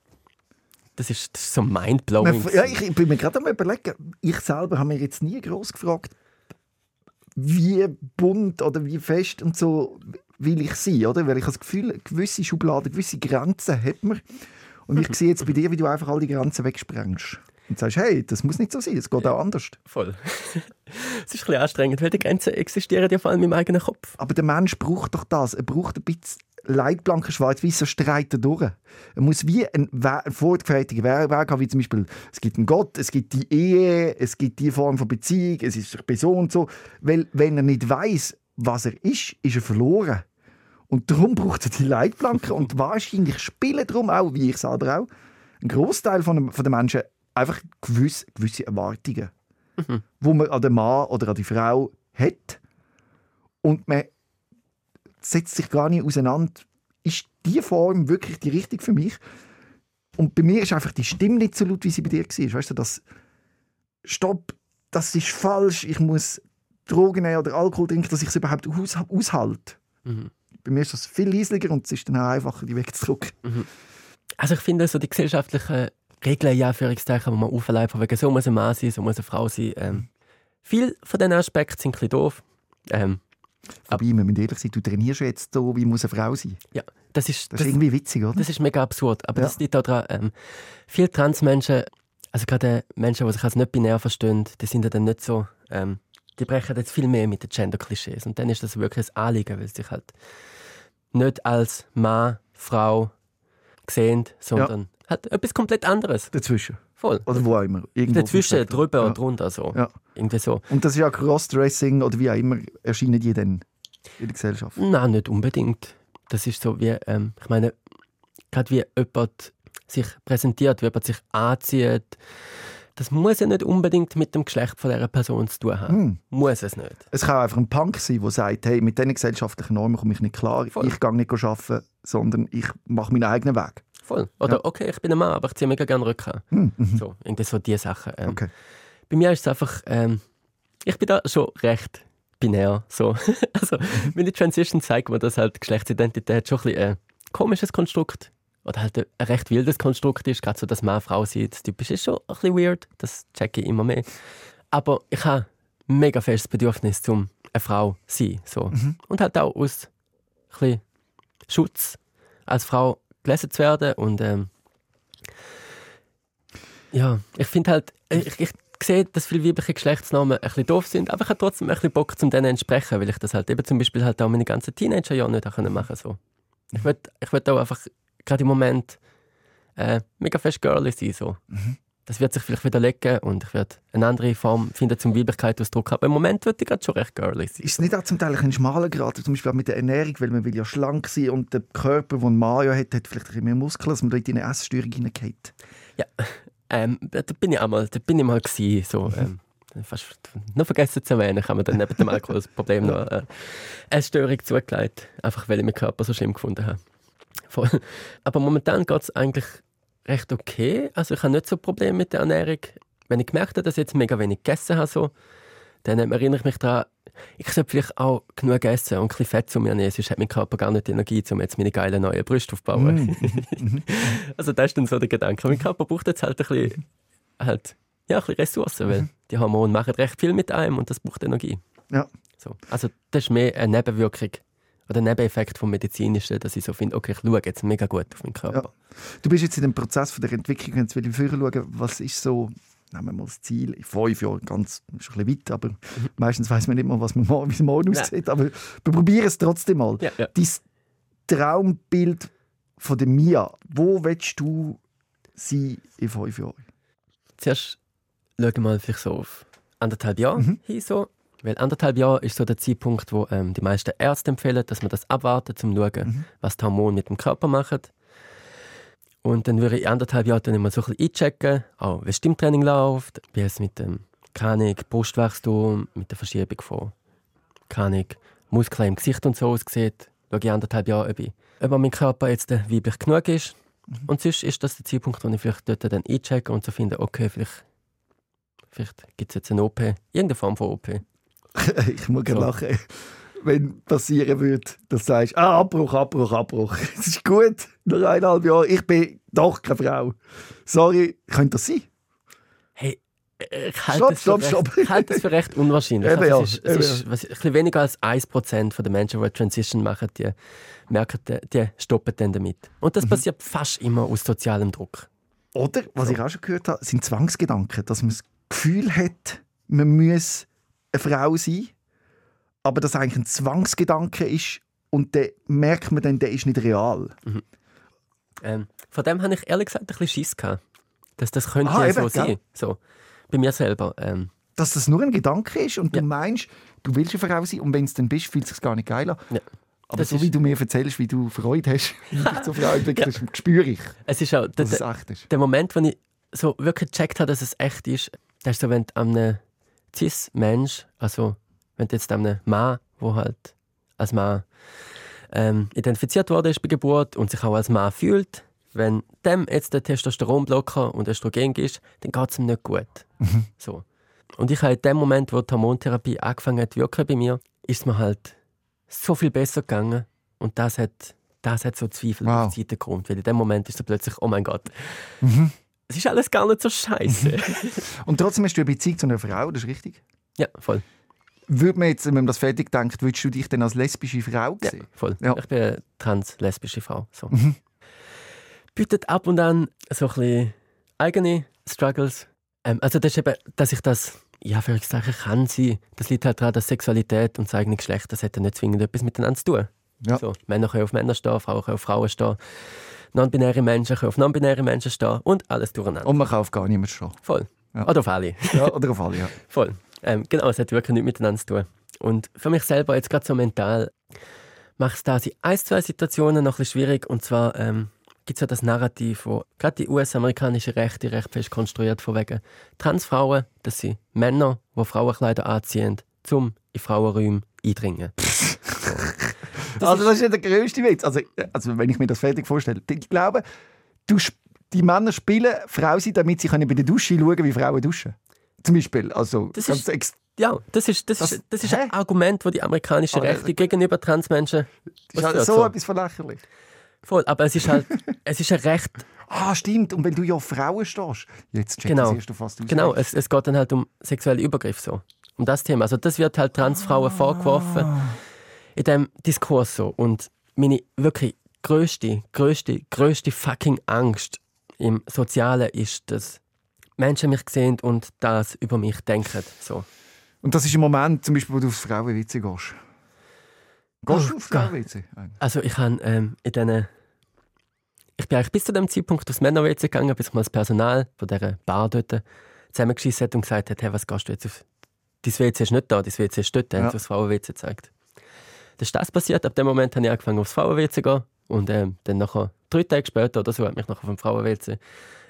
Das ist, das ist so mindblowing. Ja, ich bin mir gerade am überlegen, ich selber habe mir jetzt nie groß gefragt, wie bunt oder wie fest und so will ich sein, oder? Weil ich habe das Gefühl, gewisse Schubladen, gewisse Grenzen hat man. Und ich sehe jetzt bei dir, wie du einfach all die Grenzen wegsprengst. Und sagst, hey, das muss nicht so sein, es geht auch anders. Voll. es ist ein bisschen anstrengend, weil die Grenzen existieren ja vor allem im eigenen Kopf. Aber der Mensch braucht doch das. Er braucht ein bisschen Leitplanken schwarz-weiß streiten durch. Er muss wie ein, ein vorgefertigter Weg haben, wie zum Beispiel, es gibt einen Gott, es gibt die Ehe, es gibt die Form von Beziehung, es ist eine Person und so. Weil, wenn er nicht weiß, was er ist, ist er verloren. Und darum braucht er die Leitplanken. und wahrscheinlich spielen darum auch, wie ich selber auch, ein Großteil von, von den Menschen einfach gewisse, gewisse Erwartungen, mhm. wo man an den Mann oder an die Frau hat. Und man setzt sich gar nicht auseinander, ist diese Form wirklich die richtige für mich? Und bei mir ist einfach die Stimme nicht so laut, wie sie bei dir war. Weißt du, das Stopp, das ist falsch, ich muss Drogen nehmen oder Alkohol trinken, dass ich es überhaupt aus, aushalte. Mhm. Bei mir ist das viel leislicher und es ist dann auch einfacher, die wegzudrücken. Mhm. Also ich finde so die gesellschaftlichen Regeln, ja, Führungszeichen, die man aufleifen, wegen so muss ein Mann sein, so muss eine Frau sein. Ähm, viele von diesen Aspekten sind ein bisschen doof. Ähm, Wobei, wir müssen ehrlich sein, du trainierst jetzt so, wie muss eine Frau sein. Ja, das ist, das, das ist irgendwie witzig, oder? Das ist mega absurd. Aber ja. das liegt daran, ähm, viele Transmenschen, also gerade Menschen, die sich als nicht binär verstehen, die sind ja dann nicht so, ähm, die brechen jetzt viel mehr mit den Gender-Klischees. Und dann ist das wirklich ein Anliegen, weil sie sich halt nicht als Mann, Frau sehen, sondern ja. halt etwas komplett anderes. Dazwischen. Voll. Oder wo auch immer. Irgendwo Dazwischen, drüber ja. und drunter. So. Ja. Irgendwie so. Und das ist ja Crossdressing oder wie auch immer, erscheinen die dann in der Gesellschaft? Nein, nicht unbedingt. das ist so wie, ähm, ich meine, gerade wie jemand sich präsentiert, wie jemand sich anzieht, das muss ja nicht unbedingt mit dem Geschlecht von dieser Person zu tun haben. Hm. Muss es nicht. Es kann einfach ein Punk sein, der sagt, hey, mit diesen gesellschaftlichen Normen komme ich nicht klar. Voll. Ich gehe nicht arbeiten, sondern ich mache meinen eigenen Weg. Voll. Oder, ja. okay, ich bin ein Mann, aber ich ziehe mega gerne Rücken. Hm. Mhm. So, irgendwie so diese Sachen. Ähm, okay. Bei mir ist es einfach, ähm, ich bin da schon recht binär. So. also, mhm. meine Transition zeigt mir, dass halt Geschlechtsidentität schon ein bisschen ein komisches Konstrukt oder halt ein recht wildes Konstrukt ist, gerade so, dass Mann Frau sieht. Typisch ist schon ein bisschen weird, das checke ich immer mehr. Aber ich habe ein mega festes Bedürfnis, um eine Frau zu sein. So. Mhm. Und halt auch aus ein bisschen Schutz als Frau gelesen zu werden. Und ähm, ja, ich finde halt, ich, ich sehe, dass viele weibliche Geschlechtsnamen ein bisschen doof sind, aber ich habe trotzdem ein bisschen Bock, um denen entsprechen, weil ich das halt eben zum Beispiel halt auch meine ganzen Teenager-Jahre nicht machen konnte. So. Ich würde ich auch einfach gerade im Moment äh, mega fest girly sein. So. Mhm. Das wird sich vielleicht widerlegen und ich werde eine andere Form finden zum Weiblichkeit ausdrücken. Aber im Moment würde ich gerade schon recht girly sein. Ist es nicht auch zum Teil ein schmaler Grad, zum Beispiel auch mit der Ernährung, weil man will ja schlank sein und der Körper, den Mario hat, hat vielleicht ein bisschen mehr Muskeln, dass man da in eine Essstörung hineingeht? Ja, ähm, da bin ich einmal, da bin ich mal gewesen, so, mhm. ähm, fast noch vergessen zu erwähnen, haben wir dann neben dem Alkohol das Problem noch äh, eine Störung zugelegt, einfach weil ich meinen Körper so schlimm gefunden habe. Voll. Aber momentan geht es eigentlich recht okay. Also ich habe nicht so Probleme mit der Ernährung. Wenn ich gemerkt habe, dass ich jetzt mega wenig gegessen habe, so, dann erinnere ich mich daran, ich sollte vielleicht auch genug essen und ein bisschen Fett zu mir nehmen, sonst hat mein Körper gar nicht die Energie, um jetzt meine geilen neuen Brüste aufzubauen. Mm. also das ist dann so der Gedanke. Mein Körper braucht jetzt halt ein bisschen, halt, ja, ein bisschen Ressourcen, weil die Hormone machen recht viel mit einem und das braucht Energie. Ja. So. Also das ist mehr eine Nebenwirkung oder Nebeneffekt vom Medizinischen, dass ich so finde, okay, ich schaue jetzt mega gut auf meinen Körper. Ja. Du bist jetzt in dem Prozess von der Entwicklung, jetzt will ich vorher schauen, was ist so, nehmen wir mal das Ziel, in fünf Jahren, ganz, ist ein bisschen weit, aber mhm. meistens weiß man nicht mal, was man, wie es morgen aussieht, aber wir probieren es trotzdem mal. Ja, ja. Dein Traumbild von der Mia, wo willst du sein in fünf Jahren? Zuerst schauen wir mal vielleicht so auf anderthalb Jahre mhm. hin, so weil anderthalb Jahre ist so der Zeitpunkt, wo ähm, die meisten Ärzte empfehlen, dass man das abwartet, um zu schauen, mhm. was die Hormone mit dem Körper machen. Und dann würde ich anderthalb Jahre dann immer so ein bisschen einchecken, auch wie das Stimmtraining läuft, wie es mit dem Kanik, Brustwachstum, mit der Verschiebung von Kanik, Muskeln im Gesicht und so aussieht. Schaue ich anderthalb Jahre, ob, ich, ob mein Körper jetzt weiblich genug ist. Mhm. Und sonst ist das der Zeitpunkt, wo ich vielleicht dort dann einchecke und so finde, okay, vielleicht, vielleicht gibt es jetzt eine OP, irgendeine Form von OP. ich muss so. lachen, wenn passieren würde, dass du sagst, ah, Abbruch, Abbruch, Abbruch. Es ist gut, nach eineinhalb Jahren, ich bin doch keine Frau. Sorry, könnte das sein? Hey, ich halte, stopp, stopp, stopp. ich halte das für recht unwahrscheinlich. Eben, also, es ist, es ist was, ein bisschen weniger als 1% der Menschen, die eine Transition machen, die merken, die stoppen dann damit. Und das mhm. passiert fast immer aus sozialem Druck. Oder, was so. ich auch schon gehört habe, sind Zwangsgedanken, dass man das Gefühl hat, man muss eine Frau sein, aber das eigentlich ein Zwangsgedanke ist und dann merkt man dann, der ist nicht real. Mhm. Ähm, von dem habe ich ehrlich gesagt ein bisschen Schiss gehabt. Dass das könnte ah, ja so sein. So, bei mir selber. Ähm. Dass das nur ein Gedanke ist und ja. du meinst, du willst eine Frau sein und wenn es dann bist, fühlt es sich gar nicht geil an. Aber das so wie du mir erzählst, wie du Freude hast, wie dich zur Frau entwickelst, spüre ich, es ist auch, dass es echt ist. Der Moment, wo ich so wirklich gecheckt habe, dass es echt ist, das ist so, wenn du an einem Cis-Mensch, also wenn du jetzt einem Mann, der halt als Mann ähm, identifiziert worden ist bei Geburt und sich auch als Mann fühlt, wenn dem jetzt der Testosteronblocker und Östrogen ist, dann geht es ihm nicht gut. Mhm. So. Und ich habe in dem Moment, wo die Hormontherapie angefangen hat wirken bei mir, ist es mir halt so viel besser gegangen und das hat, das hat so Zweifel wow. auf Seite gekommen, weil in dem Moment ist es plötzlich, oh mein Gott, mhm. Es ist alles gar nicht so scheiße. Und trotzdem hast du eine Beziehung zu einer Frau, das ist richtig? Ja, voll. Würde man jetzt, wenn man das fertig denkt, würdest du dich denn als lesbische Frau sehen? Ja, voll. Ja. Ich bin eine trans-lesbische Frau. So. Mhm. Bietet ab und an so ein bisschen eigene Struggles. Ähm, also das ist eben, dass ich das, ja, für Zeichen kann sein. Das liegt halt daran, dass Sexualität und das eigene Geschlecht, das hat ja nicht zwingend etwas miteinander zu tun. Ja. So, Männer können auf Männer stehen, Frauen können auf Frauen stehen non-binäre Menschen können auf non-binäre Menschen stehen und alles durcheinander. Und man kann auf gar niemand stehen. Voll. Ja. Oder auf alle. Ja, oder auf alle, ja. Voll. Ähm, genau, es hat wirklich nichts miteinander zu tun. Und für mich selber jetzt gerade so mental, macht es da in ein, zwei Situationen noch ein bisschen schwierig. Und zwar ähm, gibt es ja das Narrativ, wo gerade die US-amerikanische Rechte recht fest konstruiert von wegen Transfrauen, das sind Männer, die Frauenkleider anziehen, um in Frauenräume eindringen. Das also das ist ja der größte Witz. Also, also wenn ich mir das fertig vorstelle, ich glaube, du, die Männer spielen Frau sein, damit sie können bei der Dusche schauen wie Frauen duschen. Zum Beispiel. Also, das ist, ja, das ist, das, das, ist, das ist ein Argument, das die amerikanische ah, Rechte gegenüber Transmenschen. Das ist halt so, so etwas verlächerlich. Voll, aber es ist halt, es ist ein Recht. Ah, stimmt. Und wenn du ja auf Frauen stehst, jetzt checkst genau. du fast aus. Genau, es, es geht dann halt um sexuelle Übergriff so. Um das Thema. Also das wird halt Transfrauen ah. vorgeworfen in diesem Diskurs so. Und meine wirklich größte, größte, größte fucking Angst im Sozialen ist, dass Menschen mich sehen und das über mich denken. So. Und das ist im Moment, zum Beispiel, wo du aufs Frauenwitze gehst. Gehst du oh, aufs Frauenwitze? Also ich habe ähm, in diesen ich bin eigentlich bis zu dem Zeitpunkt aufs Männer-WC gegangen, bis ich mal das Personal von dieser Bar dort zusammengeschissen hat und gesagt hat, hey, was gehst du jetzt auf... Dein WC ist nicht da, dein WC ist dort, ja. haben sie aufs Frauen-WC gezeigt. Dann ist das passiert. Ab dem Moment habe ich angefangen, aufs Frauen-WC zu gehen. Und ähm, dann nachher, drei Tage später oder so, hat mich nachher vom Frauen-WC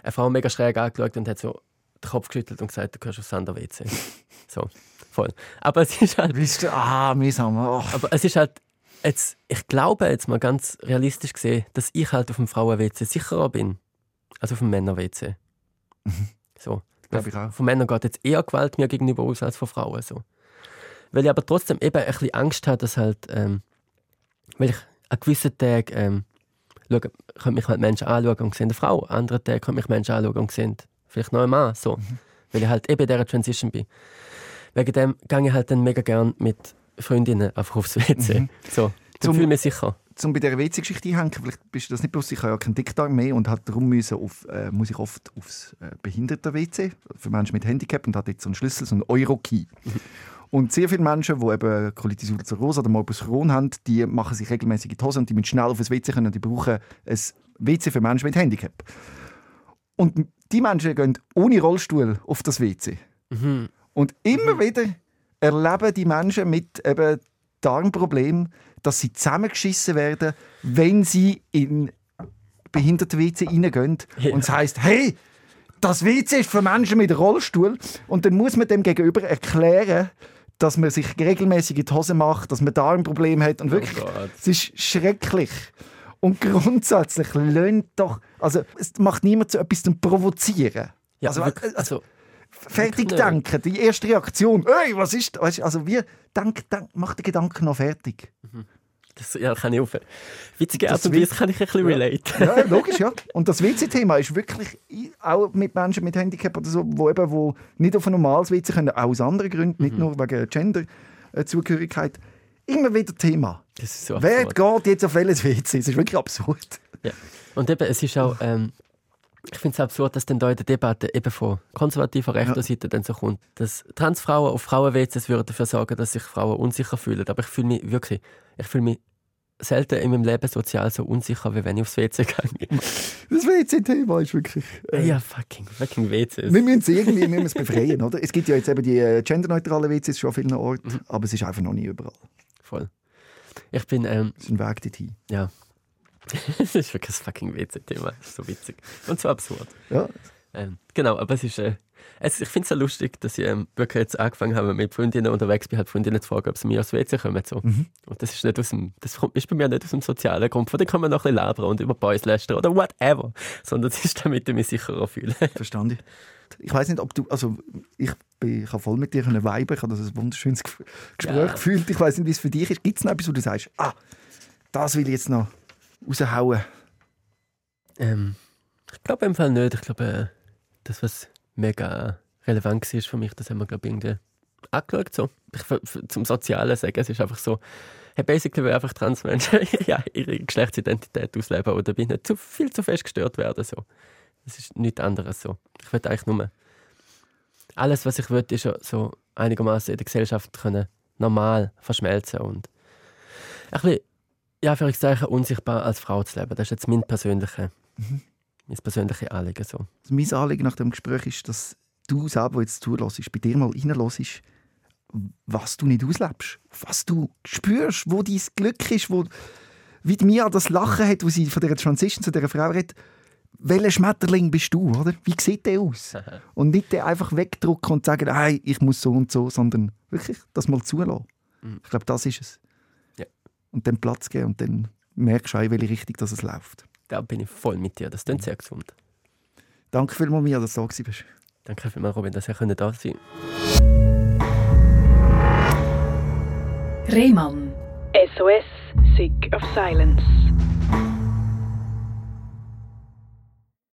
eine Frau mega schräg angeschaut und hat so den Kopf geschüttelt und gesagt, du gehörst aufs andere WC. so, voll. Aber es ist halt... Bist du... Ah, mühsam. Oh. Aber es ist halt... Jetzt, ich glaube jetzt mal ganz realistisch gesehen, dass ich halt auf dem Frauen-WC sicherer bin als auf dem Männer-WC. Mhm. So. Glaube ich auch. Von Männern geht jetzt eher Gewalt mir gegenüber aus als von Frauen. So. Weil ich aber trotzdem eben ein bisschen Angst habe, dass halt... Ähm, weil ich an gewissen Tagen... Ähm, schaue, können mich halt Menschen anschauen und sehen eine Frau. An anderen Tagen können mich Menschen anschauen und sehen vielleicht noch ein Mann. So. Mhm. Weil ich halt eben in dieser Transition bin. Wegen dem gehe ich halt dann mega gern mit Freundinnen einfach aufs WC. Mhm. So, ich fühle mich sicher. Um bei dieser WC-Geschichte einhängen, vielleicht bist du das nicht bewusst, ich habe ja keinen Dickdarm mehr und hat darum müssen auf, äh, muss ich oft aufs äh, Behinderten-WC für Menschen mit Handicap und hat jetzt so einen Schlüssel, so einen Euro-Key. Und sehr viele Menschen, die eben Colitis ulcerosa oder Morbus Crohn haben, die machen sich regelmäßig in die Hose und die müssen schnell auf das WC können und die brauchen ein WC für Menschen mit Handicap. Und die Menschen gehen ohne Rollstuhl auf das WC. Mhm. Und immer mhm. wieder erleben die Menschen mit eben Darmproblemen, dass sie zusammengeschissen werden, wenn sie in behinderte WC reingehen. Ja. Und es heisst, hey, das WC ist für Menschen mit Rollstuhl. Und dann muss man dem gegenüber erklären, dass man sich regelmäßig in die Hose macht, dass man Darmprobleme hat. Und oh wirklich, oh es ist schrecklich. Und grundsätzlich löhnt doch, also es macht niemand so etwas zum Provozieren. Ja, also, wirklich, also, also fertig denken, die erste Reaktion, hey, was ist das? Also wir, denk, denk, mach den Gedanken noch fertig. Mhm. Das ja, kann ich aufhören. Witzige Art und Weise kann ich ein bisschen ja. relate. Ja, logisch, ja. Und das WC-Thema ist wirklich auch mit Menschen mit Handicap oder so, wo eben wo nicht auf ein normales WC können, auch aus anderen Gründen, nicht mhm. nur wegen Gender-Zugehörigkeit, immer wieder Thema. So Wer geht jetzt auf welches WC? Es ist wirklich absurd. Ja. Und eben, es ist auch, ähm, ich finde es absurd, dass dann da in der Debatte eben von konservativer rechter ja. Seite dann so kommt, dass Transfrauen auf Frauen-WCs würden dafür sorgen, dass sich Frauen unsicher fühlen. Aber ich fühle mich wirklich, ich fühle mich selten in meinem Leben sozial so unsicher, wie wenn ich aufs WC gehe. Das WC-Thema ist wirklich... Äh, ja, fucking, fucking WCs. Wir müssen es irgendwie wir müssen befreien, oder? Es gibt ja jetzt eben die äh, genderneutralen WCs schon an vielen Orten, mhm. aber es ist einfach noch nie überall. Voll. Ich bin... Ähm, das ist ein Weg dorthin. Ja. das ist wirklich ein fucking WC-Thema. Das ist so witzig. Und so absurd. Ja. Ähm, genau, aber es ist... Äh, es, ich finde es so lustig, dass ich ähm, wirklich jetzt angefangen habe, mit Freundinnen unterwegs bin, halt Freundinnen zu fragen, ob sie mir aufs WC kommen. So. Mhm. Und das ist, nicht aus dem, das ist bei mir nicht aus dem sozialen Grund. Von dem kann man noch ein bisschen labern und über Boys lästern oder whatever. Sondern es ist damit, ich mich sicherer fühle. Verstanden. Ich weiß nicht, ob du, also ich, bin, ich habe voll mit dir eine Vibe, ich habe das ein wunderschönes Gespräch ja. gefühlt. Ich weiß nicht, wie es für dich ist. Gibt es noch etwas, wo du sagst, ah, das will ich jetzt noch raushauen? Ähm, ich glaube im Fall nicht. Ich glaube, äh, das, was mega relevant war für mich, das haben wir, glaube ich, irgendwie angeschaut. So. Ich, zum Sozialen sagen, es ist einfach so, hey, basically will einfach Transmenschen ja, ihre Geschlechtsidentität ausleben oder dabei nicht zu viel zu fest gestört werden. So. Das ist nichts anderes so. Ich will eigentlich nur alles, was ich will, ist so einigermaßen in der Gesellschaft können normal verschmelzen und ein bisschen, ja, für Zeichen unsichtbar als Frau zu leben. Das ist jetzt mein persönliches, mhm. Mein persönliches Anliegen. So. Also mein Anliegen nach dem Gespräch ist, dass du selber, jetzt zulässt, bei dir mal reinlässt, was du nicht auslebst, was du spürst, wo dein Glück ist, wo wie Mia das Lachen hat, wo sie von der Transition zu der Frau redet. Welcher Schmetterling bist du, oder? Wie sieht der aus? und nicht den einfach wegdrucken und sagen, hey, ich muss so und so, sondern wirklich das mal zulassen. Mhm. Ich glaube, das ist es. Ja. Und dann Platz geben und dann merkst du auch, in welche Richtung dass es läuft. Da bin ich voll mit dir. Das klingt sehr gesund. Danke vielmals, Mia, dass du da bist. Danke vielmals, Robin, dass ihr da sein Rehmann. SOS, Sick of Silence.